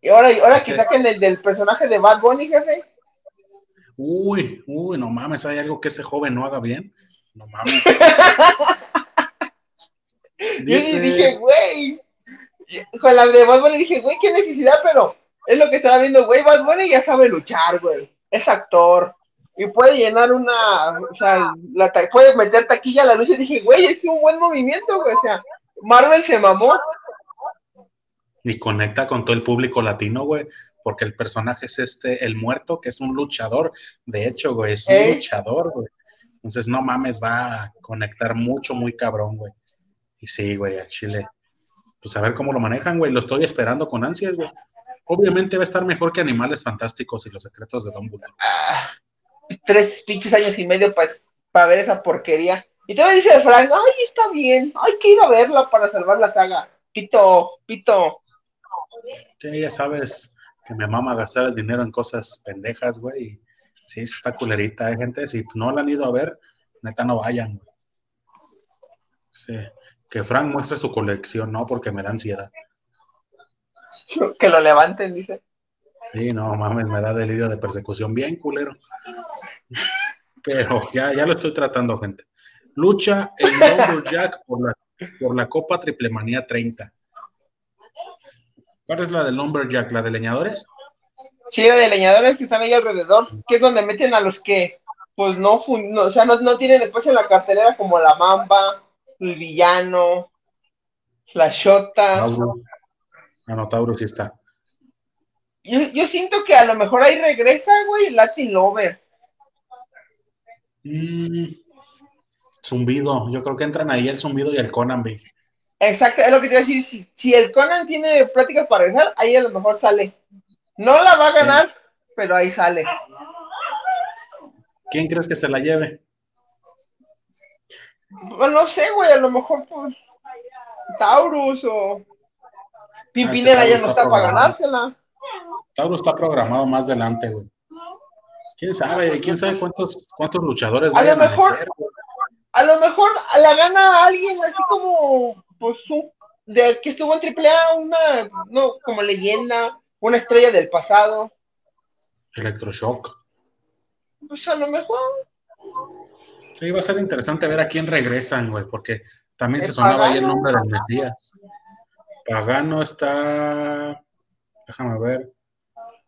Y ahora, ahora que saquen el del personaje de Bad Bunny, jefe. Uy, uy, no mames, hay algo que ese joven no haga bien. No mames. Dice... Yo dije, güey. Con la de Bad Bunny dije, güey, qué necesidad, pero es lo que estaba viendo, güey. Bad Bunny ya sabe luchar, güey. Es actor. Y puede llenar una. O sea, la puede meter taquilla a la lucha. Y dije, güey, es un buen movimiento, güey. O sea, Marvel se mamó. Y conecta con todo el público latino, güey, porque el personaje es este, el muerto, que es un luchador. De hecho, güey, es un luchador, güey. Entonces, no mames, va a conectar mucho, muy cabrón, güey. Y sí, güey, al Chile. Pues a ver cómo lo manejan, güey. Lo estoy esperando con ansias, güey. Obviamente va a estar mejor que Animales Fantásticos y los secretos de Dumbledore. Ah, tres pinches años y medio para ver esa porquería. Y te dice Frank, ay, está bien, hay que ir a verla para salvar la saga. Pito, pito. Sí, ya sabes que me mama gastar el dinero en cosas pendejas, güey. Sí, está culerita, ¿eh, gente? Si no la han ido a ver, neta no vayan, güey. Sí. Que Frank muestre su colección, no, porque me da ansiedad. Que lo levanten, dice. Sí, no mames, me da delirio de persecución, bien culero. Pero ya, ya lo estoy tratando, gente. Lucha el Lumberjack por la, por la Copa Triplemanía 30. ¿Cuál es la del Lumberjack? ¿La de leñadores? Sí, la de leñadores que están ahí alrededor, que es donde meten a los que, pues no, o sea, no, tienen espacio en la cartelera como la Mamba, el Villano, la Shota. Anotauro sí está. Yo, yo, siento que a lo mejor ahí regresa, güey, Latin Lover. Mm, zumbido, yo creo que entran ahí el zumbido y el Conan, güey. Exacto, es lo que te iba a decir. Si, si el Conan tiene prácticas para regresar, ahí a lo mejor sale. No la va a ganar, pero ahí sale. ¿Quién crees que se la lleve? Pues no sé, güey, a lo mejor pues Taurus o Pimpinela ah, ya no está, para ganársela. Taurus está programado más adelante, güey. ¿Quién sabe? ¿Quién sabe cuántos, cuántos luchadores a lo mejor, a, lo mejor la gana alguien así como pues de que estuvo en AAA, una no como leyenda, una estrella del pasado. Electroshock. Pues a lo mejor. Sí, va a ser interesante ver a quién regresan, güey, porque también se sonaba ahí el nombre del Mesías. Pagano está. Déjame ver.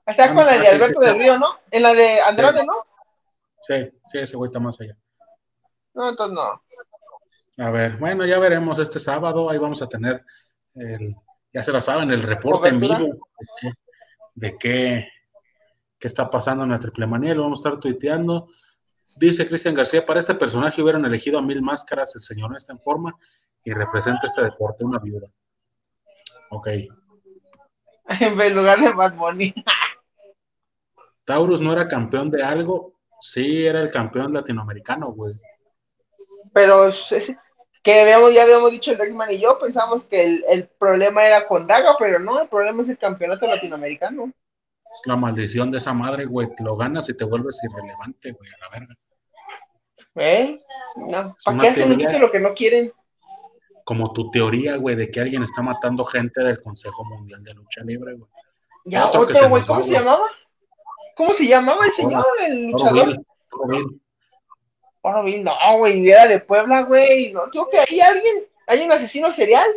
Está con la de Alberto del Río, ¿no? En la de Andrade, ¿no? Sí, sí, ese güey está más allá. No, entonces no. A ver, bueno, ya veremos este sábado. Ahí vamos a tener el, ya se lo saben, el reporte en vivo de, qué, qué, está pasando en la triple manía. Lo vamos a estar tuiteando. Dice Cristian García, para este personaje hubieran elegido a mil máscaras, el señor no está en forma y representa este deporte, una viuda. Ok. En lugar de Bad Bunny. Taurus no era campeón de algo, sí era el campeón latinoamericano, güey. Pero que habíamos, ya habíamos dicho el Dexman y yo, pensamos que el, problema era con Daga, pero no, el problema es el campeonato latinoamericano. La maldición de esa madre, güey, lo ganas y te vuelves irrelevante, güey, a la verga. ¿Eh? No, ¿para qué hacen un lo que no quieren? Como tu teoría, güey, de que alguien está matando gente del Consejo Mundial de Lucha Libre, güey. Ya, otro, güey, ¿cómo se llamaba? ¿Cómo se llamaba el señor, el luchador? Oro no, güey, era de Puebla, güey. No, creo que hay alguien, hay un asesino serial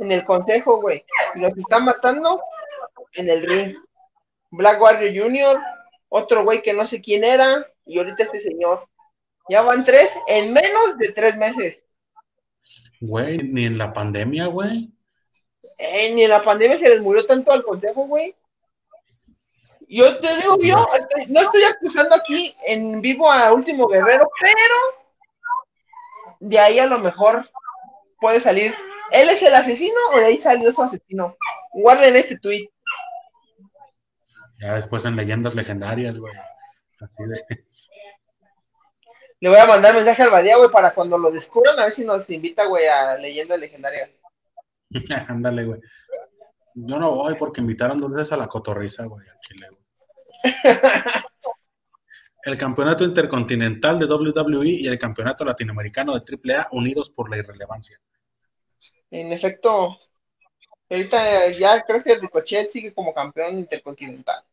en el consejo, güey. Y los están matando en el ring. Black Warrior Jr., otro güey que no sé quién era, y ahorita este señor. Ya van tres en menos de tres meses. Güey, ni en la pandemia, güey. Eh, ni en la pandemia se les murió tanto al consejo, güey. Yo te digo, yo no estoy acusando aquí en vivo a Último Guerrero, pero de ahí a lo mejor puede salir. ¿Él es el asesino o de ahí salió su asesino? Guarden este tweet. Ya después en leyendas legendarias, güey. Así de. Le voy a mandar mensaje al Badía, güey, para cuando lo descubran, a ver si nos invita, güey, a leyendas legendarias. Ándale, güey. Yo no voy porque invitaron dos veces a la cotorriza, güey, al Chile, el campeonato intercontinental de WWE y el campeonato latinoamericano de AAA unidos por la irrelevancia. En efecto, ahorita ya creo que Ricochet sigue como campeón intercontinental.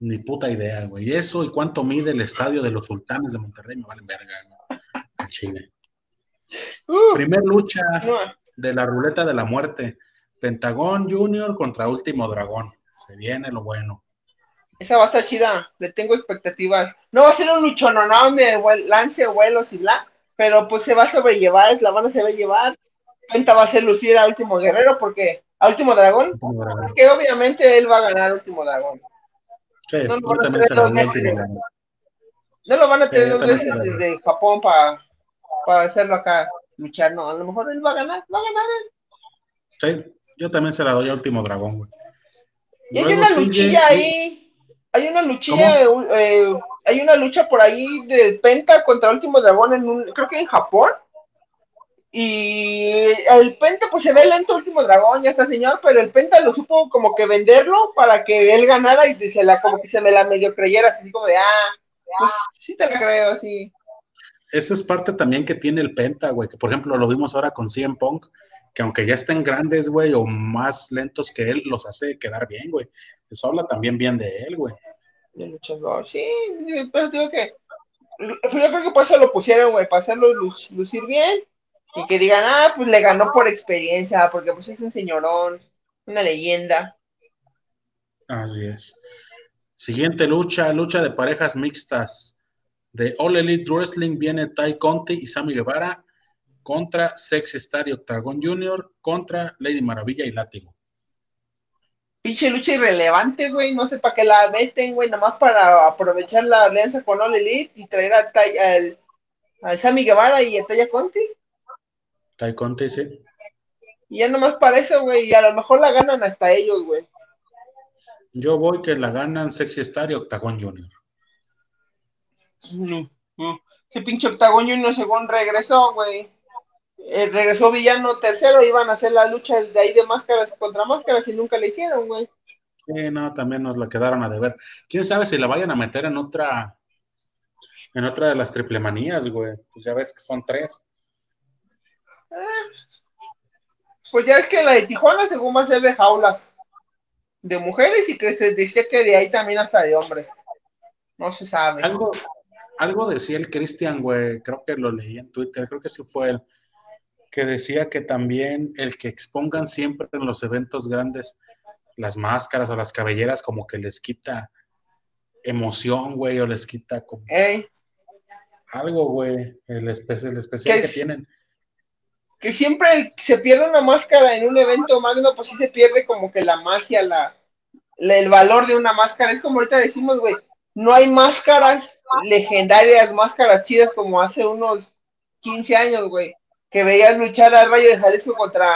Ni puta idea, güey. Eso y cuánto mide el estadio de los sultanes de Monterrey me valen verga, ¿no? Chile. Uh. Primer lucha de la ruleta de la muerte. Pentagón Junior contra Último Dragón. Se viene lo bueno. Esa va a estar chida, le tengo expectativas. No va a ser un luchononón de lance, vuelos y bla, pero pues se va a sobrellevar, la van a sobrellevar. Penta va a ser lucir a Último Guerrero porque a Último Dragón, porque obviamente él va a ganar Último Dragón. Sí, no, lo van a tener dos veces, no lo van a tener dos veces desde Japón para hacerlo acá. luchar, no, a lo mejor él va a ganar, va a ganar él. Sí, yo también se la doy a Último Dragón, güey. Y hay una luchilla ahí, hay una luchilla, eh, hay una lucha por ahí del Penta contra Último Dragón en un, creo que en Japón. Y el Penta, pues se ve lento Último Dragón, ya está señor, pero el Penta lo supo como que venderlo para que él ganara y se la, como que se me la medio creyera, así como de, ah, pues sí te la creo, así. Eso es parte también que tiene el Penta, güey, que por ejemplo lo vimos ahora con CM Punk, que aunque ya estén grandes, güey, o más lentos que él, los hace quedar bien, güey. Eso habla también bien de él, güey. De luchador, sí, pero digo que yo creo que por eso lo pusieron, güey, para hacerlo lucir bien y que digan, ah, pues le ganó por experiencia, porque pues es un señorón, una leyenda. Así es. Siguiente lucha, lucha de parejas mixtas. De All Elite Wrestling viene Ty Conti y Sammy Guevara contra Sex Star y Octagon Jr. contra Lady Maravilla y Látigo. Pinche lucha irrelevante, güey. No sé para qué la meten, güey. Nada más para aprovechar la alianza con All Elite y traer a al, al Sammy Guevara y a Taya Conti. Ty Conti, sí. Y ya nomás para eso, güey. Y a lo mejor la ganan hasta ellos, güey. Yo voy que la ganan Sexy Star y Octagon Junior. No, no. Ese pinche Octagon Junior según regresó, güey. Eh, regresó villano tercero, iban a hacer la lucha de ahí de máscaras contra máscaras y nunca le hicieron, güey. Sí, no, también nos la quedaron a deber. Quién sabe si la vayan a meter en otra, en otra de las triple manías, güey. Pues ya ves que son tres. Eh, pues ya es que la de Tijuana según va a ser de jaulas de mujeres y que se decía que de ahí también hasta de hombres. No se sabe. Algo, algo decía el Cristian, güey, creo que lo leí en Twitter, creo que sí fue él, que decía que también el que expongan siempre en los eventos grandes las máscaras o las cabelleras como que les quita emoción, güey, o les quita como algo, güey, el, especial, especial que tienen. que siempre se pierde una máscara en un evento magno, pues sí se pierde como que la magia, la, el valor de una máscara. Es como ahorita decimos, güey, no hay máscaras legendarias, máscaras chidas como hace unos 15 años, güey, que veías luchar al Valle de Jalisco contra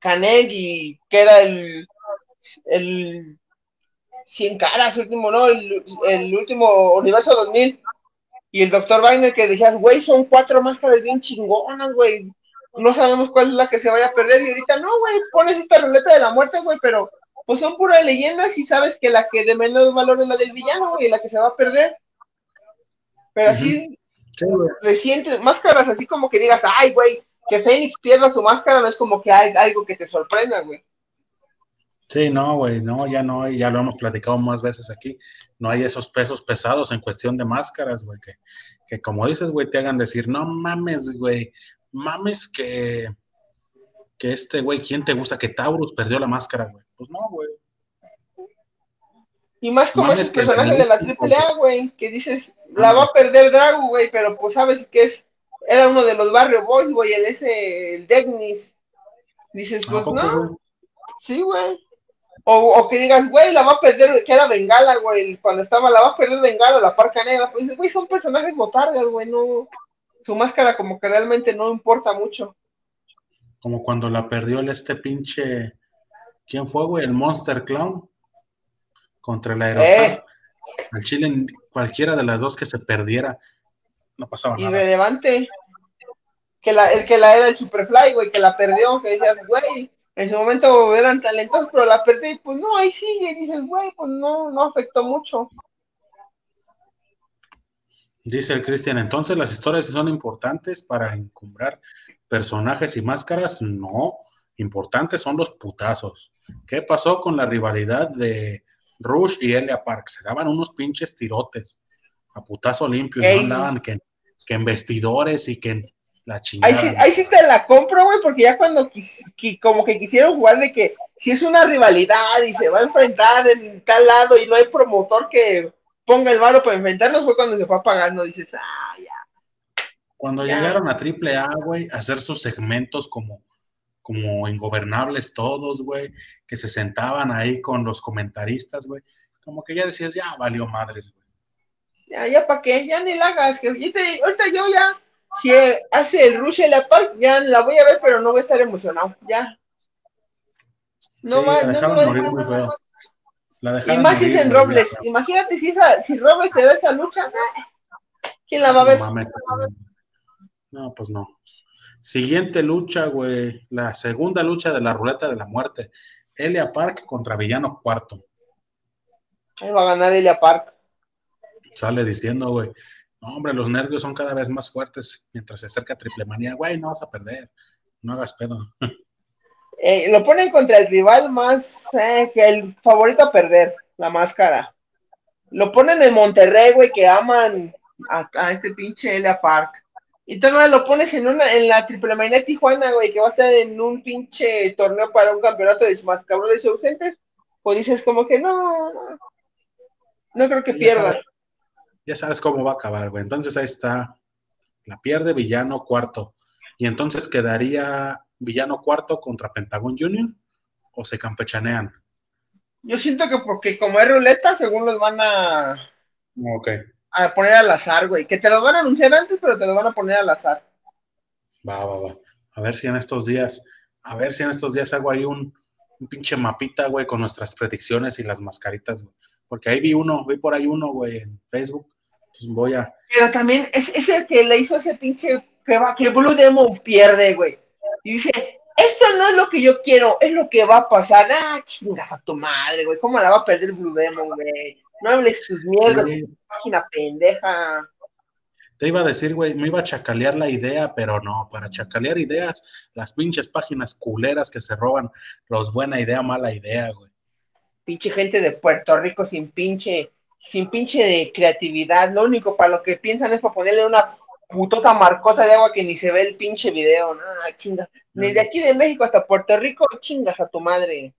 Canek y que era el, el 100 caras último, ¿no? El, el último Universo 2000 y el doctor Wagner que decías, güey, son cuatro máscaras bien chingonas, güey. No sabemos cuál es la que se vaya a perder. Y ahorita no, güey, pones esta ruleta de la muerte, güey, pero pues son puras leyendas y sabes que la que de menos valor es la del villano, güey, la que se va a perder. Pero así, uh máscaras así como que digas, ay, güey, que Fénix pierda su máscara no es como que hay algo que te sorprenda, güey. Sí, no, güey, no, ya no hay, ya lo hemos platicado más veces aquí, no hay esos pesos pesados en cuestión de máscaras, güey, que, que como dices, güey, te hagan decir, no mames, güey, mames que, que este, güey, ¿quién te gusta? Que Taurus perdió la máscara, güey. Pues no, güey. Y más como esos personajes de la AAA, güey, que dices, la va a perder Drago, güey, pero pues sabes que es, era uno de los barrios boys, güey, el ese, el Degnis. Dices, pues no. Sí, güey. O, que digas, güey, la va a perder, que era Bengala, güey, cuando estaba, la va a perder Bengala, la parca negra, pues güey, son personajes botargas, güey, no, su máscara como que realmente no importa mucho. Como cuando la perdió el este pinche, ¿quién fue, güey? El Monster Clown contra el Aerostar. Eh. Al Chile, cualquiera de las dos que se perdiera, no pasaba nada. Irrelevante. Que la, el que la era el Superfly, güey, que la perdió, que decías, güey, en su momento eran talentosos, pero la perdí, pues no, ahí sigue, dices, güey, pues no, no afectó mucho. Dice el Cristian, entonces las historias son importantes para encumbrar personajes y máscaras, no, importantes son los putazos. ¿Qué pasó con la rivalidad de Rush y Elia Park? Se daban unos pinches tirotes a putazo limpio, y no andaban que, que en vestidores y que en Ahí sí, ahí sí te la compro, güey, porque ya cuando como que quisieron jugar de que si es una rivalidad y se va a enfrentar en tal lado y no hay promotor que ponga el varo para enfrentarnos, fue cuando se fue apagando. Dices, ah, ya. Cuando llegaron a Triple A, güey, a hacer sus segmentos como, como ingobernables todos, güey, que se sentaban ahí con los comentaristas, güey, como que ya decías, ya valió madres, güey. Ya, ya, ¿para qué? Ya ni la hagas, que ahorita yo ya si hace el Rush la Park, ya la voy a ver, pero no voy a estar emocionado, ya. No va, la dejaron no, morir muy feo. y más si es en Robles. Imagínate si, esa, si Robles te da esa lucha, ¿quién la va a ver? No, pues no. Siguiente lucha, güey. La segunda lucha de la ruleta de la muerte. Elia Park contra Villano Cuarto. Ahí va a ganar Elia Park. Sale diciendo, güey. No, hombre, los nervios son cada vez más fuertes mientras se acerca Triple Manía. Güey, no vas a perder. No hagas pedo. Eh, lo ponen contra el rival más eh, que el favorito a perder, la máscara. Lo ponen en Monterrey, güey, que aman a, este pinche Elia Park. Y todavía lo pones en una, en la Triple Manía Tijuana, güey, que va a estar en un pinche torneo para un campeonato de más cabrones ausentes. Pues dices como que no, no creo que pierda ya sabes cómo va a acabar, güey. Entonces ahí está. La pierde Villano cuarto. Y entonces quedaría Villano cuarto contra Pentagon Junior o se campechanean. Yo siento que porque como es ruleta, según los van a, a poner al azar, güey. Que te los van a anunciar antes, pero te los van a poner al azar. Va, va, va. A ver si en estos días, a ver si en estos días hago ahí un, un pinche mapita, güey, con nuestras predicciones y las mascaritas, güey. Porque ahí vi uno, vi por ahí uno, güey, en Facebook. Entonces voy a. Pero también es, ese que le hizo ese pinche que, va, que Blue Demon pierde, güey. Y dice, esto no es lo que yo quiero, es lo que va a pasar. Ah, chingas a tu madre, güey. ¿Cómo la va a perder Blue Demon, güey? No hables tus mierdas, página pendeja. Te iba a decir, güey, me iba a chacalear la idea, pero no, para chacalear ideas, las pinches páginas culeras que se roban, los buena idea, mala idea, güey pinche gente de Puerto Rico sin pinche, sin pinche de creatividad, lo único para lo que piensan es para ponerle una putota marcota de agua que ni se ve el pinche video, no, chingas. Desde aquí de México hasta Puerto Rico, chingas a tu madre.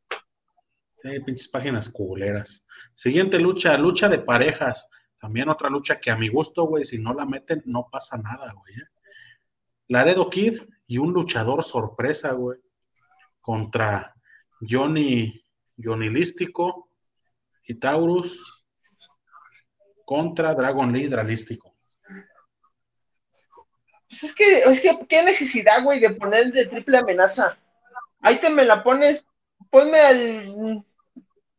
Eh, pinches páginas culeras. Siguiente lucha, lucha de parejas. También otra lucha que a mi gusto, güey, si no la meten, no pasa nada, güey. ¿eh? Laredo Kid y un luchador sorpresa, güey. Contra Johnny Yonilístico y Taurus contra Dragon Lee Hidralístico. Pues es que, es que, qué necesidad, güey, de poner de triple amenaza. Ahí te me la pones, ponme al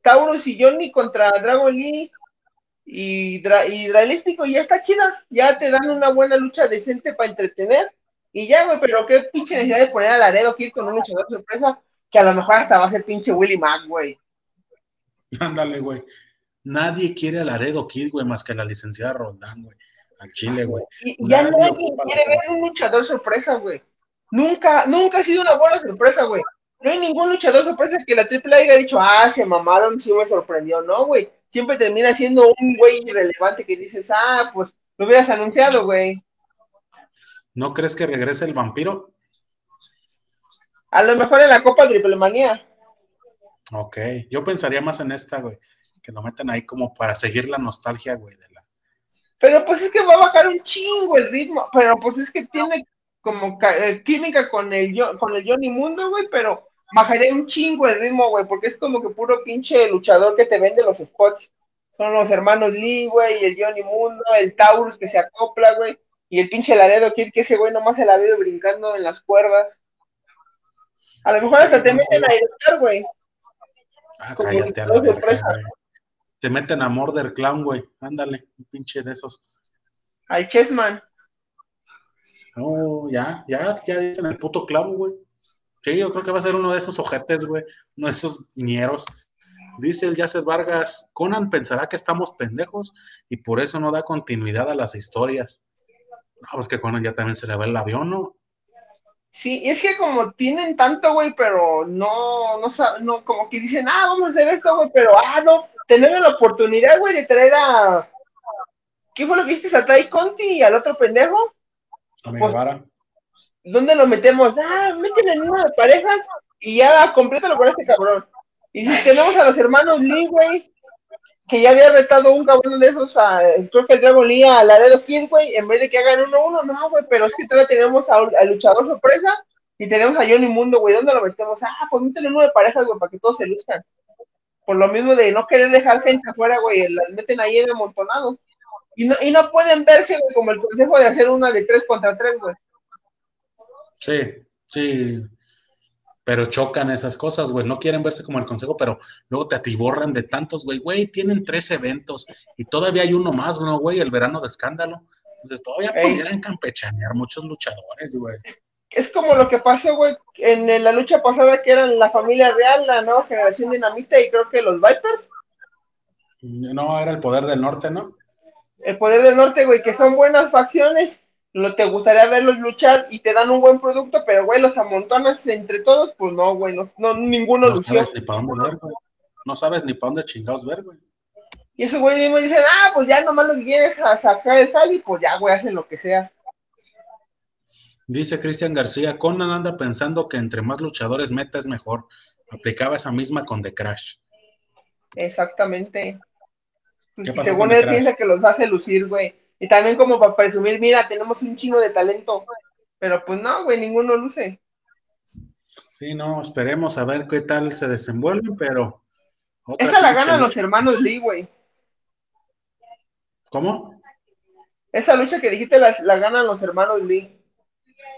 Taurus y Johnny contra Dragon Lee y Hidralístico y ya está chida. Ya te dan una buena lucha decente para entretener. Y ya, güey, pero qué pinche necesidad de poner a Laredo aquí con un luchador sorpresa que a lo mejor hasta va a ser pinche Willy Mac, güey. Ándale, güey. Nadie quiere a Laredo Kid, güey, más que la licenciada Roldán, güey. Al Chile, güey. Y ya nadie, quiere ver un luchador sorpresa, güey. Nunca, nunca ha sido una buena sorpresa, güey. No hay ningún luchador sorpresa que la AAA haya dicho, ah, se mamaron, sí me sorprendió, ¿no, güey? Siempre termina siendo un güey irrelevante que dices, ah, pues lo hubieras anunciado, güey. ¿No crees que regrese el vampiro? A lo mejor en la Copa Triple Manía. Ok, yo pensaría más en esta, güey, que lo metan ahí como para seguir la nostalgia, güey, de la... Pero pues es que va a bajar un chingo el ritmo, pero pues es que tiene como eh, química con el, con el Johnny Mundo, güey, pero bajaría un chingo el ritmo, güey, porque es como que puro pinche luchador que te vende los spots. Son los hermanos Lee, güey, el Johnny Mundo, el Taurus que se acopla, güey, y el pinche Laredo Kid que ese güey nomás se la veo brincando en las cuerdas. A lo mejor hasta te meten a editar, güey. Ah, cállate a la verga, Te meten a Morder Clown, güey. Ándale, un pinche de esos. Al Chessman. No, ya, ya, ya dicen el puto clavo, güey. Sí, yo creo que va a ser uno de esos ojetes, güey. Uno de esos ñeros. Dice el Yacet Vargas, Conan pensará que estamos pendejos y por eso no da continuidad a las historias. No, pues que Conan ya también se le va el avión, ¿no? Sí, es que como tienen tanto, güey, pero no, no, no, como que dicen, ah, vamos a hacer esto, güey, pero, ah, no, tenemos la oportunidad, güey, de traer a, ¿qué fue lo que viste? ¿A Tai Conti y al otro pendejo? A pues, ¿Dónde lo metemos? Ah, meten en una de parejas y ya complétalo con este cabrón. Y si tenemos a los hermanos Lee, güey, que ya había retado un cabrón de esos a, creo que el Dragon Lee a Laredo Kid, güey, en vez de que hagan uno uno, no, güey, pero es que todavía tenemos al luchador sorpresa y tenemos a Johnny Mundo, güey, ¿dónde lo metemos? Ah, pues meten uno de parejas, güey, para que todos se luzcan. Por lo mismo de no querer dejar gente afuera, güey, las meten ahí en amontonados. Y no, y no pueden verse, güey, como el consejo de hacer una de tres contra tres, güey. Sí, sí. Pero chocan esas cosas, güey. No quieren verse como el consejo, pero luego te atiborran de tantos, güey. Güey, tienen tres eventos y todavía hay uno más, ¿no, güey? El verano de escándalo. Entonces todavía pudieran campechanear muchos luchadores, güey. Es como lo que pasó, güey, en la lucha pasada que eran la familia real, la nueva generación dinamita y creo que los Vipers. No, era el poder del norte, ¿no? El poder del norte, güey, que son buenas facciones, lo te gustaría verlos luchar y te dan un buen producto, pero güey, los amontonas entre todos, pues no, güey, no, ninguno no Sabes ni para dónde ver, güey. No sabes ni para dónde chingados ver, güey. Y esos güey me dicen, ah, pues ya nomás lo que quieres es sacar el jali, pues ya, güey, hacen lo que sea. Dice Cristian García, Conan anda pensando que entre más luchadores meta es mejor. Aplicaba esa misma con The Crash. Exactamente. Y según él piensa que los hace lucir, güey. Y también como para presumir, mira, tenemos un chingo de talento. Pero pues no, güey, ninguno luce. Sí, no, esperemos a ver qué tal se desenvuelve, pero... Esa la ganan los hermanos Lee, güey. ¿Cómo? Esa lucha que dijiste la, la ganan los hermanos Lee.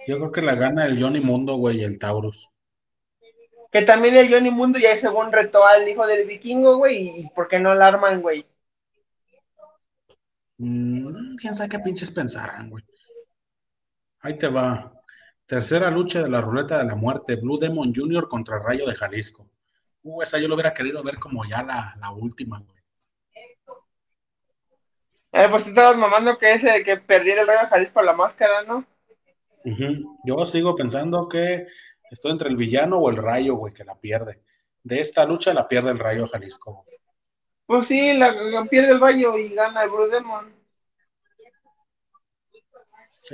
Yo creo que la gana el Johnny Mundo, güey, y el Taurus. Que también el Johnny Mundo ya según retó al hijo del vikingo, güey, y ¿por qué no la arman, güey? Mm, quién sabe qué pinches pensarán, güey. Ahí te va. Tercera lucha de la ruleta de la muerte, Blue Demon Jr. contra Rayo de Jalisco. Uh, esa yo lo hubiera querido ver como ya la, la última, güey. Eh, pues tú estabas mamando que ese que perdiera el Rayo de Jalisco la máscara, ¿no? Yo sigo pensando que estoy entre el villano o el rayo, güey, que la pierde. De esta lucha la pierde el rayo Jalisco. Pues sí, la, pierde el rayo y gana el Blue Demon.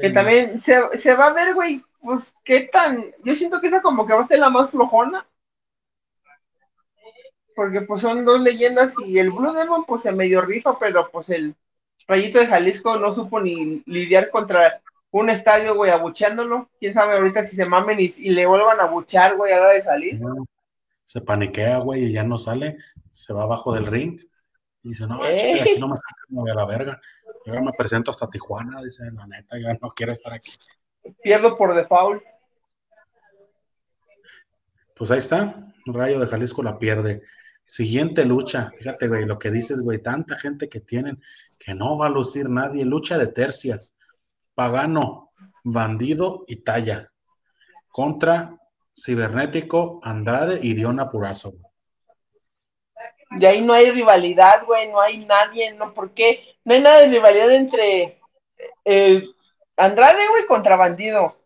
Que también se, se, va a ver, güey, pues qué tan. Yo siento que esa como que va a ser la más flojona. Porque pues son dos leyendas y el Blue Demon pues se medio rifa, pero pues el Rayito de Jalisco no supo ni lidiar contra un estadio, güey, abucheándolo. Quién sabe ahorita si se mamen y, le vuelvan a abuchear, güey, a la hora de salir. Se paniquea, güey, y ya no sale. Se va abajo del ring. Y dice, no, eh. aquí no me sacan, a la verga. Yo ya me presento hasta Tijuana, dice, la neta, ya no quiero estar aquí. Pierdo por default. Pues ahí está, Rayo de Jalisco la pierde. Siguiente lucha, fíjate, güey, lo que dices, güey, tanta gente que tienen que no va a lucir nadie. Lucha de tercias. Pagano, Bandido y Talla contra Cibernético, Andrade y Diona Purazo. Y ahí no hay rivalidad, güey, no hay nadie, ¿no? ¿Por qué? No hay nada de rivalidad entre eh, Andrade, güey, contra Bandido.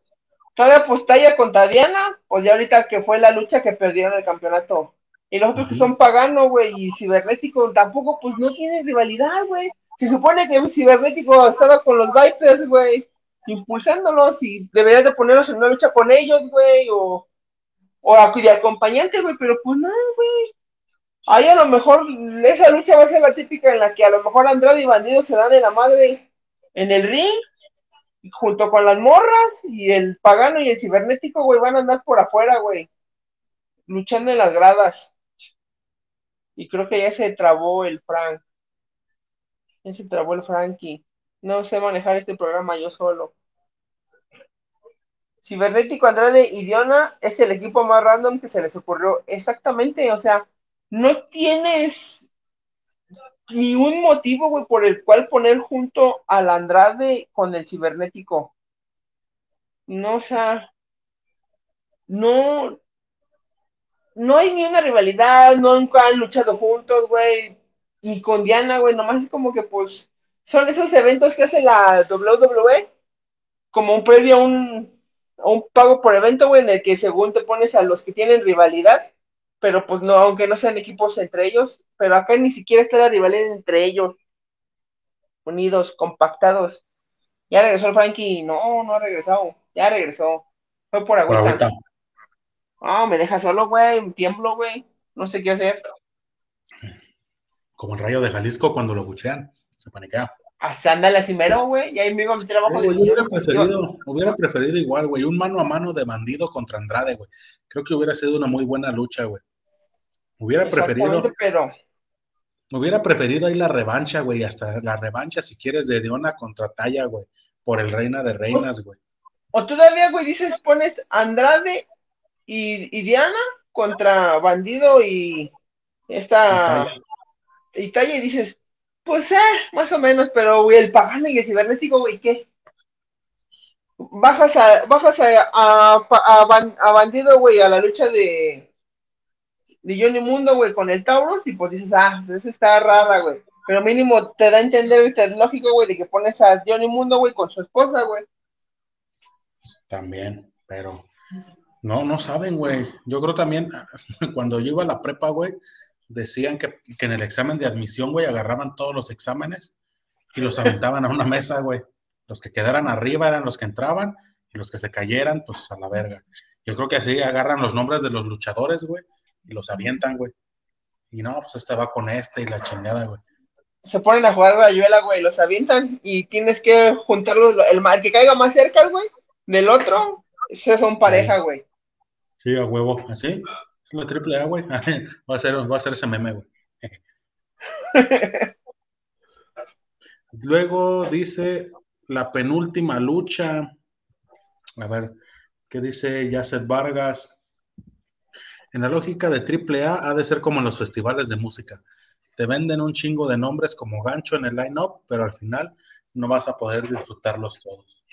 Todavía pues Talla contra Diana, pues ya ahorita que fue la lucha que perdieron el campeonato. Y los otros que son Pagano, güey, y Cibernético tampoco, pues no tienen rivalidad, güey. Se supone que Cibernético estaba con los Vipers, güey, impulsándolos y deberías de ponerlos en una lucha con ellos, güey, o, o de acompañante, güey, pero pues nada, güey. Ahí a lo mejor esa lucha va a ser la típica en la que a lo mejor Andrade y Bandido se dan en la madre en el ring, junto con las morras y el pagano y el cibernético, güey, van a andar por afuera, güey, luchando en las gradas. Y creo que ya se trabó el Frank. Ese trabó el Frankie. No sé manejar este programa yo solo. Cibernético Andrade y Diona es el equipo más random que se les ocurrió. Exactamente, o sea, no tienes ni un motivo, güey, por el cual poner junto al Andrade con el cibernético. No, o sea, no, no hay ni una rivalidad, nunca han luchado juntos, güey y con Diana, güey, nomás es como que pues son esos eventos que hace la WWE como un previo a un, un pago por evento, güey, en el que según te pones a los que tienen rivalidad, pero pues no, aunque no sean equipos entre ellos, pero acá ni siquiera está la rivalidad entre ellos, unidos, compactados. Ya regresó el Frankie, no, no ha regresado, ya regresó, fue por agüita. No, me deja solo, güey, tiemblo, güey, no sé qué hacer. Como el rayo de Jalisco cuando lo buchean, se paniquea. Hasta anda la cimero, güey, y ahí me iba a meter abajo de hubiera preferido, hubiera preferido igual, güey, un mano a mano de bandido contra Andrade, güey. Creo que hubiera sido una muy buena lucha, güey. Hubiera preferido. Pero. Hubiera preferido ahí la revancha, güey, hasta la revancha, si quieres, de Diona contra Talla, güey, por el Reina de Reinas, güey. O todavía, güey, dices, pones Andrade y, Diana contra Bandido y esta y Talla y dices, pues eh, más o menos, pero güey, el pagano y el cibernético, güey, ¿qué? Bajas a, bajas a, a, Bandido, güey, a la lucha de, de Johnny Mundo, güey, con el Taurus, y pues dices, ah, pues está rara, güey. Pero mínimo te da a entender, y te es lógico, güey, de que pones a Johnny Mundo, güey, con su esposa, güey. También, pero no, no saben, güey. Yo creo también, cuando yo iba a la prepa, güey, decían que, en el examen de admisión, güey, agarraban todos los exámenes y los aventaban a una mesa, güey. Los que quedaran arriba eran los que entraban y los que se cayeran, pues a la verga. Yo creo que así agarran los nombres de los luchadores, güey, y los avientan, güey. Y no, pues este va con este y la chingada, güey. Se ponen a jugar rayuela, güey, los avientan y tienes que juntarlos, el, que caiga más cerca, güey, del otro, esos son pareja, güey. Sí, a huevo, así. Es la triple A, güey. va a ser, va a ser ese meme, güey. Luego dice la penúltima lucha. A ver, ¿qué dice Yacet Vargas? En la lógica de triple A ha de ser como en los festivales de música. Te venden un chingo de nombres como gancho en el line-up, pero al final no vas a poder disfrutarlos todos.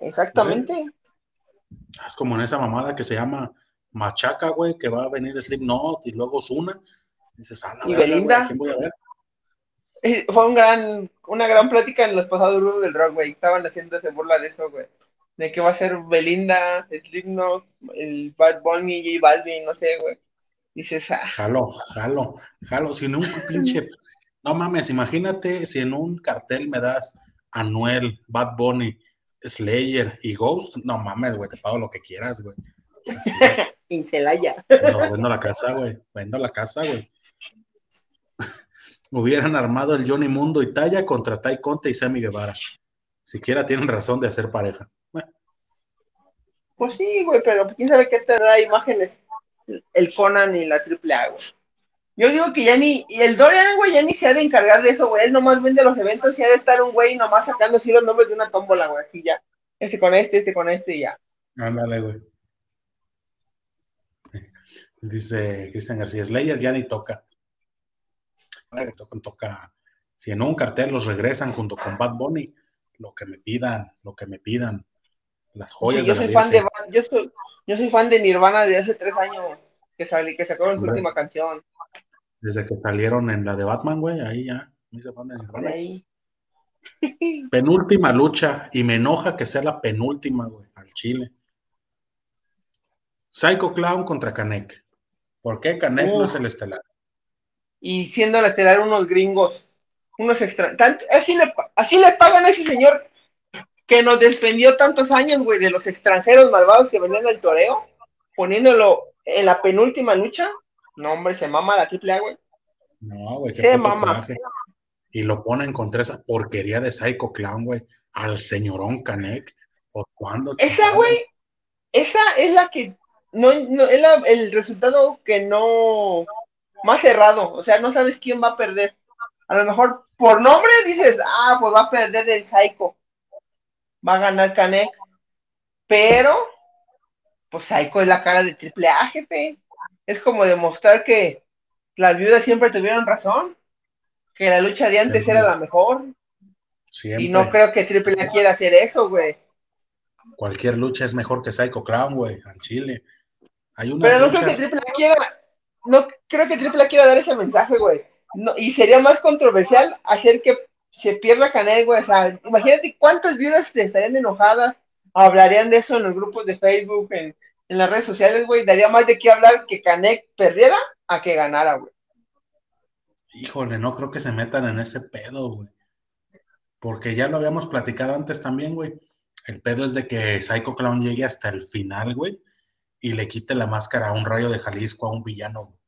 Exactamente. Es como en esa mamada que se llama Machaca, güey, que va a venir Slipknot y luego Zuna. Dices, ah, ¿Y Belinda? ¿quién voy a ver? Fue un gran, una gran plática en los pasados del rock, güey. Estaban haciéndose burla de eso, güey. De que va a ser Belinda, Slipknot, el Bad Bunny, J Balvin, no sé, güey. Dices, ah. Jalo, jalo, jalo. Si en un pinche. No mames, imagínate si en un cartel me das Anuel, Bad Bunny, Slayer y Ghost. No mames, güey, te pago lo que quieras, güey. en Celaya. No, vendo la casa, güey. Vendo la casa, güey. Hubieran armado el Johnny Mundo y Talla contra Tai Conte y Sammy Guevara. Siquiera tienen razón de hacer pareja. Pues sí, güey, pero quién sabe qué tendrá imágenes el Conan y la AAA, güey. Yo digo que ya ni, y el Dorian, güey, ya ni se ha de encargar de eso, güey. Él nomás vende los eventos y ha de estar un güey nomás sacando así los nombres de una tómbola, güey, así ya. Este con este, este con este y ya. Ándale, güey. Dice Cristian García, Slayer ya ni toca. Toca, toca. Si en un cartel los regresan junto con Bad Bunny, lo que me pidan, lo que me pidan. Las joyas yo soy fan de yo soy, yo soy fan de Nirvana de hace tres años que salí, que sacaron su última canción. Desde que salieron en la de Batman, güey, ahí ya me hice fan de Nirvana. Penúltima lucha, y me enoja que sea la penúltima, güey, al Chile. Psycho Clown contra Canek. ¿Por qué Canek no es el estelar? Y siendo el estelar unos gringos, unos extra... así, le, así le pagan a ese señor que nos defendió tantos años, güey, de los extranjeros malvados que venían al toreo, poniéndolo en la penúltima lucha. No, hombre, se mama la triple A, güey. No, güey. Se mama. Y lo ponen contra esa porquería de Psycho Clown, güey, al señorón Canek. ¿Por cuándo? Esa, güey, esa es la que no, no es el resultado que no más cerrado, o sea, no sabes quién va a perder. A lo mejor por nombre dices, ah, pues va a perder el Psycho, va a ganar Canek, pero pues Psycho es la cara de triple A, jefe. Es como demostrar que las viudas siempre tuvieron razón, que la lucha de antes era la mejor. Y no creo que Triple A quiera hacer eso, güey. Cualquier lucha es mejor que Psycho Crown, güey, al Chile. Pero no creo que Triple A quiera, no creo que Triple A quiera dar ese mensaje, güey. y sería más controversial hacer que se pierda Canet, güey. O sea, imagínate cuántas viudas estarían enojadas, hablarían de eso en los grupos de Facebook, en, las redes sociales, güey. Daría más de qué hablar que Canek perdiera a que ganara, güey. Híjole, no creo que se metan en ese pedo, güey. Porque ya lo habíamos platicado antes también, güey. El pedo es de que Psycho Clown llegue hasta el final, güey y le quite la máscara a un rayo de Jalisco, a un villano.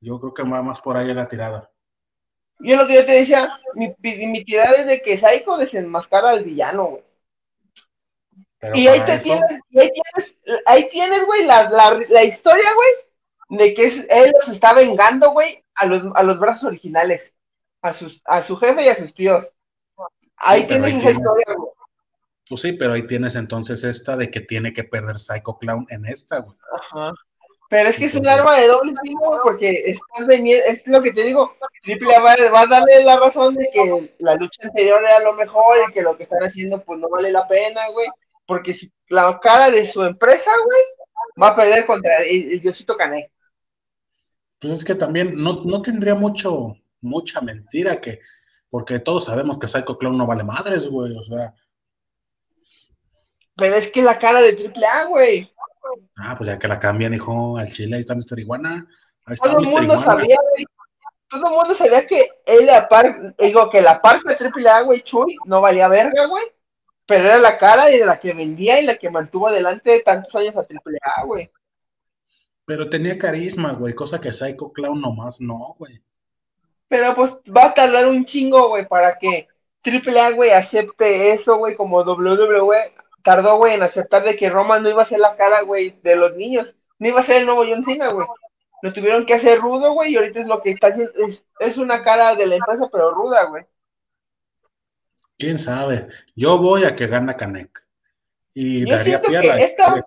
Yo creo que va más por ahí la tirada. Yo lo que yo te decía, mi, mi tirada es de que Psycho desenmascara al villano, güey. Y ahí, te tienes, ahí tienes, ahí tienes, güey, la, la, la historia, güey, de que es, él los está vengando, güey, a los, a los brazos originales, a, sus, a su jefe y a sus tíos. Ahí tienes esa historia, güey. Pues sí, pero ahí tienes entonces esta de que tiene que perder Psycho Clown en esta, güey. Ajá. Pero es que es un arma de doble filo, porque estás vendiendo, es lo que te digo, Triple va, va, a darle la razón de que la lucha anterior era lo mejor y que lo que están haciendo pues no vale la pena, güey, porque si la cara de su empresa, güey, va a perder contra el, Diosito Cané. Pues es que también no, no tendría mucho, mucha mentira que, porque todos sabemos que Psycho Clown no vale madres, güey, o sea. Pero es que la cara de Triple A, güey. Ah, pues ya que la cambian, hijo, al chile, ahí está Mr. Iguana. todo el mundo sabía, güey. Todo el mundo sabía que él, aparte, digo, que la parte de Triple A, güey, Chuy, no valía verga, güey. Pero era la cara y la que vendía y la que mantuvo adelante de tantos años a Triple A, güey. Pero tenía carisma, güey, cosa que Psycho Clown nomás no, güey. Pero pues va a tardar un chingo, güey, para que Triple A, güey, acepte eso, güey, como WWE tardó, güey, en aceptar de que Roman no iba a ser la cara, güey, de los niños. No iba a ser el nuevo John Cena, güey. Lo tuvieron que hacer rudo, güey, y ahorita es lo que está haciendo, es, una cara de la empresa, pero ruda, güey. ¿Quién sabe? Yo voy a que gana Canek. Y Yo daría pie a la esta...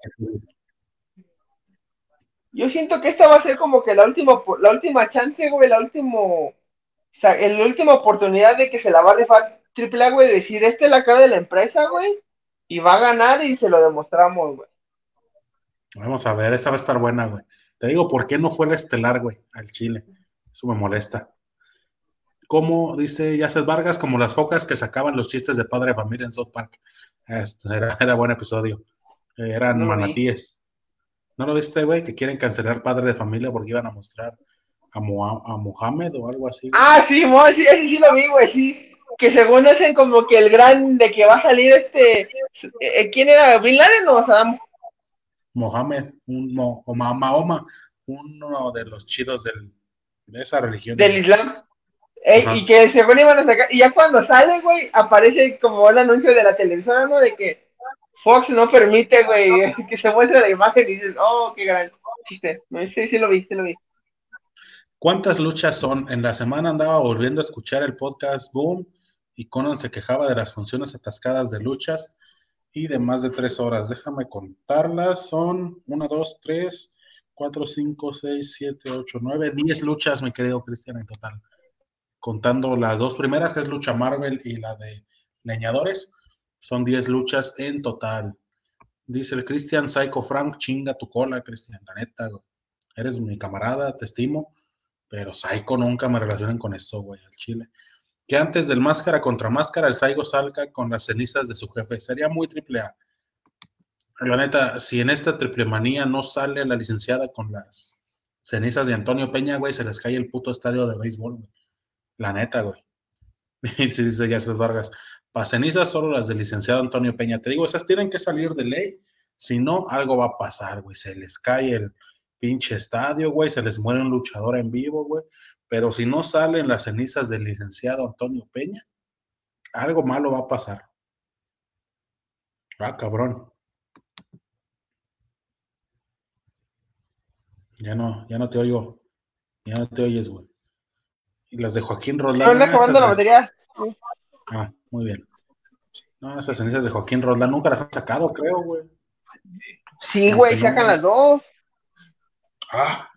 Yo siento que esta va a ser como que la última, la última chance, güey, la última, o sea, la última oportunidad de que se la va a rifar Triple A, güey, decir, esta es la cara de la empresa, güey y va a ganar y se lo demostramos, güey. Vamos a ver, esa va a estar buena, güey. Te digo, ¿por qué no fue el estelar, güey, al Chile? Eso me molesta. Como dice Yacet Vargas, como las focas que sacaban los chistes de padre de familia en South Park. Este, era, era buen episodio. Eh, eran manatíes. ¿No lo viste, güey? Que quieren cancelar padre de familia porque iban a mostrar a, a Mohamed o algo así. Ah, sí, sí, sí, sí lo vi, güey, sí que según hacen como que el gran de que va a salir este, eh, ¿quién era? ¿Bin Laden o Saddam? Mohamed, un, o Mahoma, uno de los chidos del, de esa religión. Del Islam. y que según iban a sacar, y ya cuando sale, güey, aparece como el anuncio de la televisora, ¿no? De que Fox no permite, güey, que se muestre la imagen y dices, oh, qué gran chiste. Sí, sí lo vi, sí lo vi. ¿Cuántas luchas son? En la semana andaba volviendo a escuchar el podcast Boom y Conan se quejaba de las funciones atascadas de luchas y de más de tres horas. Déjame contarlas. Son una, dos, tres, cuatro, cinco, seis, siete, ocho, nueve, diez luchas, mi querido Cristian, en total. Contando las dos primeras, que es lucha Marvel y la de leñadores, son diez luchas en total. Dice el Cristian Psycho Frank, chinga tu cola, Cristian, la neta, eres mi camarada, te estimo, pero Psycho nunca me relacionen con eso, güey, al chile que antes del máscara contra máscara el Saigo salga con las cenizas de su jefe. Sería muy triple A. La neta, si en esta triple manía no sale la licenciada con las cenizas de Antonio Peña, güey, se les cae el puto estadio de béisbol, güey. La neta, güey. Y si dice ya Vargas, para cenizas solo las del licenciado Antonio Peña. Te digo, esas tienen que salir de ley. Si no, algo va a pasar, güey. Se les cae el pinche estadio, güey. Se les muere un luchador en vivo, güey. Pero si no salen las cenizas del licenciado Antonio Peña, algo malo va a pasar. Ah, cabrón. Ya no, ya no te oigo. Ya no te oyes, güey. Y las de Joaquín Roldán. ¿Se acabando la batería? Ah, muy bien. No, esas cenizas de Joaquín Roldán nunca las han sacado, creo, güey. Sí, güey, sacan las dos. Ah,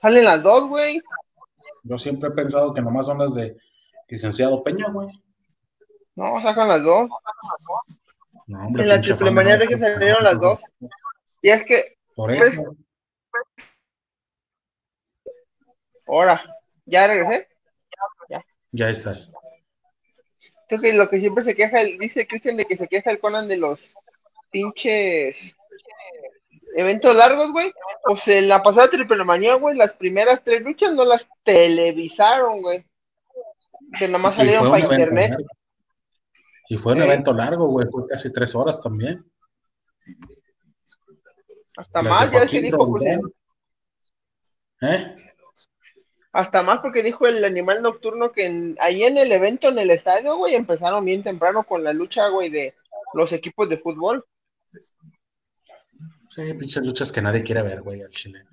Salen las dos, güey. Yo siempre he pensado que nomás son las de licenciado Peña, güey. No, sacan las dos. No, hombre, en la triple manía de que salieron las dos. Y es que. Por eso. Ahora, ¿ya regresé? Ya. Ya estás. Creo que lo que siempre se queja, dice Cristian de que se queja el Conan de los pinches eventos largos, güey. O sea, en la pasada triple manía, güey, las primeras tres luchas no las televisaron, güey. Que nada más salieron para internet. Y fue un evento largo, güey, fue casi tres horas también. Hasta más, ya que dijo, pues, ¿Eh? Hasta más porque dijo el animal nocturno que ahí en el evento, en el estadio, güey, empezaron bien temprano con la lucha, güey, de los equipos de fútbol. Sí, pinches luchas que nadie quiere ver, güey, al chile.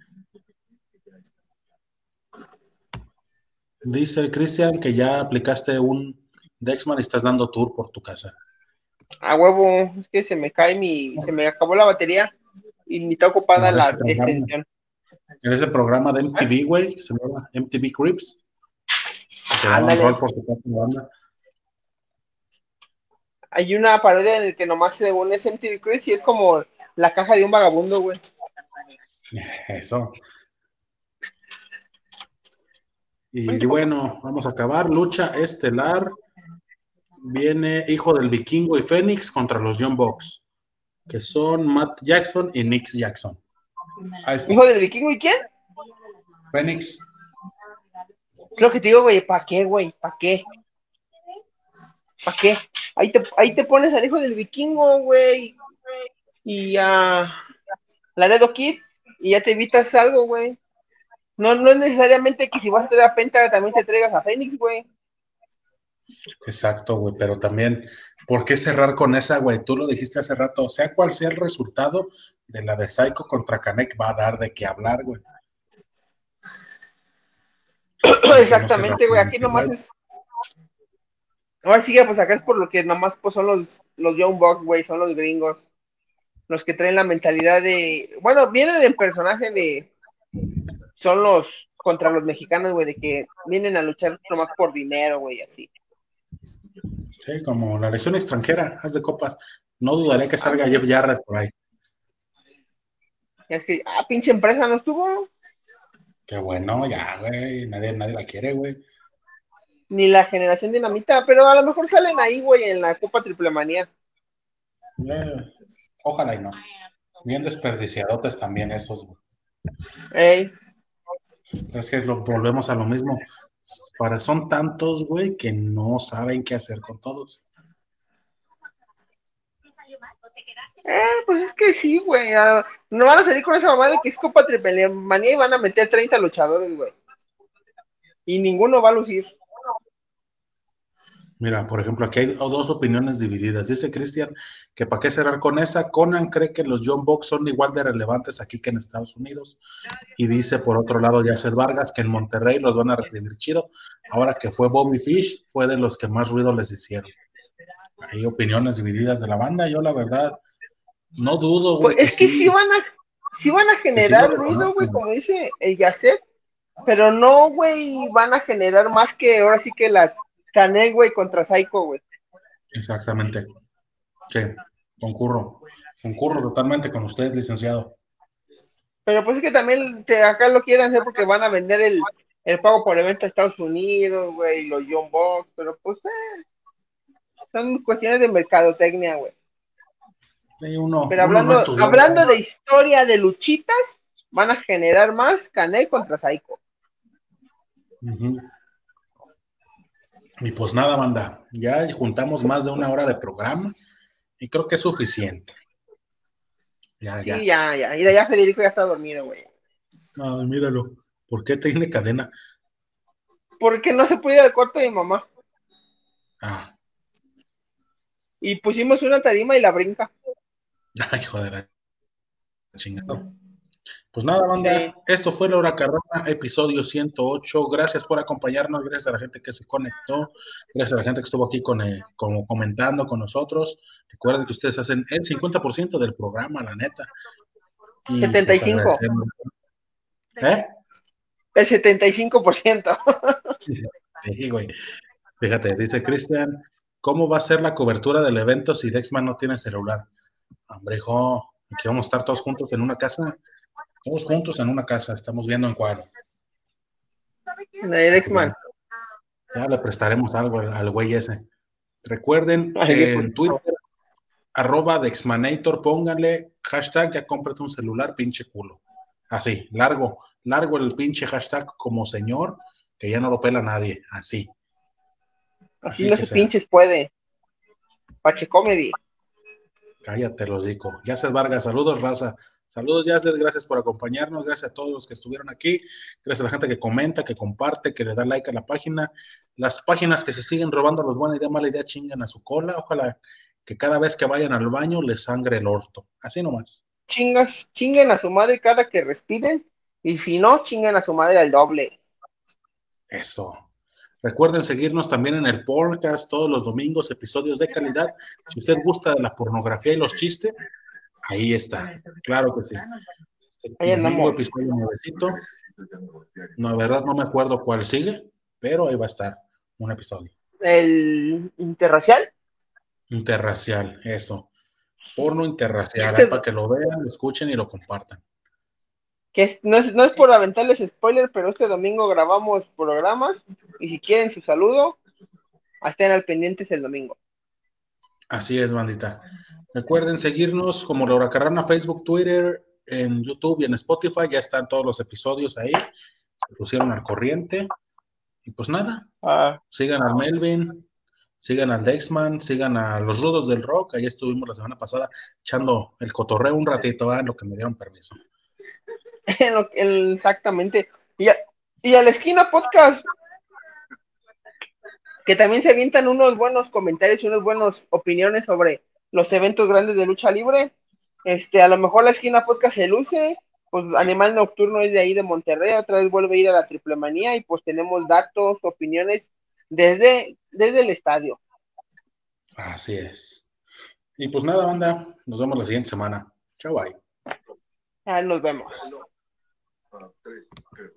Dice Cristian que ya aplicaste un Dexman y estás dando tour por tu casa. A huevo, es que se me cae mi, se me acabó la batería y ni está ocupada la extensión. En ese programa de MTV, güey, se llama MTV Crips. Hay una parodia en el que nomás según es MTV Crips y es como la caja de un vagabundo, güey. Eso. Y bueno, vamos a acabar. Lucha estelar. Viene Hijo del Vikingo y Fénix contra los John Box, que son Matt Jackson y Nick Jackson. ¿Hijo del Vikingo y quién? Fénix. Creo que te digo, güey, ¿para qué, güey? ¿Para qué? ¿Para qué? Ahí te, ahí te pones al hijo del vikingo, güey. Y a Laredo Kid. Y ya te evitas algo, güey. No, no es necesariamente que si vas a traer a Penta también te traigas a Fénix, güey. Exacto, güey, pero también, ¿por qué cerrar con esa, güey? Tú lo dijiste hace rato, sea cual sea el resultado de la de Psycho contra Kanek, va a dar de qué hablar, güey. Exactamente, güey, aquí nomás es. Ahora sí, pues acá es por lo que nomás pues, son los, los Young Bucks, güey, son los gringos. Los que traen la mentalidad de. Bueno, vienen el personaje de son los contra los mexicanos, güey, de que vienen a luchar nomás por dinero, güey, así. Sí, como la legión extranjera, haz de copas. No dudaré que salga Jeff Jarrett por ahí. Es que, ah, pinche empresa no estuvo. Qué bueno, ya, güey, nadie, nadie la quiere, güey. Ni la generación dinamita, pero a lo mejor salen ahí, güey, en la Copa Triple Manía. Eh, ojalá y no. Bien desperdiciadotes también esos. Ey. Es que lo, volvemos a lo mismo. Para, son tantos, güey, que no saben qué hacer con todos. Eh, pues es que sí, güey. Ah, no van a salir con esa mamá de que es Copa Triple Manía y van a meter 30 luchadores, güey. Y ninguno va a lucir. Mira, por ejemplo, aquí hay dos opiniones divididas. Dice Cristian que para qué cerrar con esa. Conan cree que los John Box son igual de relevantes aquí que en Estados Unidos. Y dice por otro lado Yacet Vargas que en Monterrey los van a recibir chido. Ahora que fue Bobby Fish, fue de los que más ruido les hicieron. Hay opiniones divididas de la banda. Yo la verdad no dudo, güey. Pues es que, sí, van a, sí van a generar ruido, güey, como dice el Yacet. Pero no, güey, van a generar más que ahora sí que la Canel, güey, contra Psycho, güey. Exactamente. Sí, concurro. Concurro totalmente con usted, licenciado. Pero pues es que también acá lo quieren hacer porque van a vender el, pago por evento a Estados Unidos, güey, los John Box, pero pues eh, son cuestiones de mercadotecnia, güey. pero hablando, hablando de historia de luchitas, van a generar más Canel contra Psycho. Y pues nada, banda, ya juntamos más de una hora de programa y creo que es suficiente. Ya, sí, ya, ya, ya. ya Federico ya está dormido, güey. Ay, míralo. ¿Por qué tiene cadena? Porque no se puede ir al cuarto de mi mamá. Ah. Y pusimos una tarima y la brinca. Ay, joder. Chingado. Pues nada, banda, esto fue Laura Carrona, episodio 108. Gracias por acompañarnos, gracias a la gente que se conectó, gracias a la gente que estuvo aquí con, eh, como comentando con nosotros. Recuerden que ustedes hacen el 50% del programa, la neta. 75. Pues, ¿Eh? El 75%. sí, güey. Fíjate, dice Cristian, ¿cómo va a ser la cobertura del evento si Dexman no tiene celular? Hombre, hijo, aquí vamos a estar todos juntos en una casa todos juntos en una casa, estamos viendo en cuál. De X-Man. Ya le prestaremos algo al, güey ese. Recuerden en Twitter, arroba Dexmanator, pónganle hashtag ya cómprate un celular, pinche culo. Así, largo, largo el pinche hashtag como señor, que ya no lo pela nadie, así. Así, no se pinches puede. Pache Comedy. Cállate, los digo. Ya se Vargas, saludos, raza. Saludos, Yacel, gracias por acompañarnos, gracias a todos los que estuvieron aquí, gracias a la gente que comenta, que comparte, que le da like a la página. Las páginas que se siguen robando los buena idea, mala idea, chingan a su cola. Ojalá que cada vez que vayan al baño les sangre el orto. Así nomás. Chingas, chinguen a su madre cada que respiren, y si no, chinguen a su madre al doble. Eso. Recuerden seguirnos también en el podcast todos los domingos, episodios de calidad. Si usted gusta de la pornografía y los chistes, ahí está. Claro que sí. Ahí andamos. episodio nuevecito. No, la verdad no me acuerdo cuál sigue, pero ahí va a estar un episodio. ¿El interracial? Interracial, eso. Porno interracial, este para que lo vean, lo escuchen y lo compartan. Que no, es, no es por aventarles spoiler, pero este domingo grabamos programas y si quieren su saludo, estén al pendientes el domingo. Así es, bandita. Recuerden seguirnos como Laura Carrana, Facebook, Twitter, en YouTube y en Spotify. Ya están todos los episodios ahí. Se pusieron al corriente. Y pues nada, ah. sigan al Melvin, sigan al Dexman, sigan a los Rudos del Rock. Ahí estuvimos la semana pasada echando el cotorreo un ratito, en lo que me dieron permiso. Exactamente. Y a, y a la esquina podcast, que también se avientan unos buenos comentarios y unas buenas opiniones sobre los eventos grandes de lucha libre. Este, a lo mejor la esquina podcast se luce, pues Animal Nocturno es de ahí de Monterrey, otra vez vuelve a ir a la triple manía y pues tenemos datos, opiniones desde, desde el estadio. Así es. Y pues nada, banda, nos vemos la siguiente semana. Chao, bye. Ah, nos vemos. 3,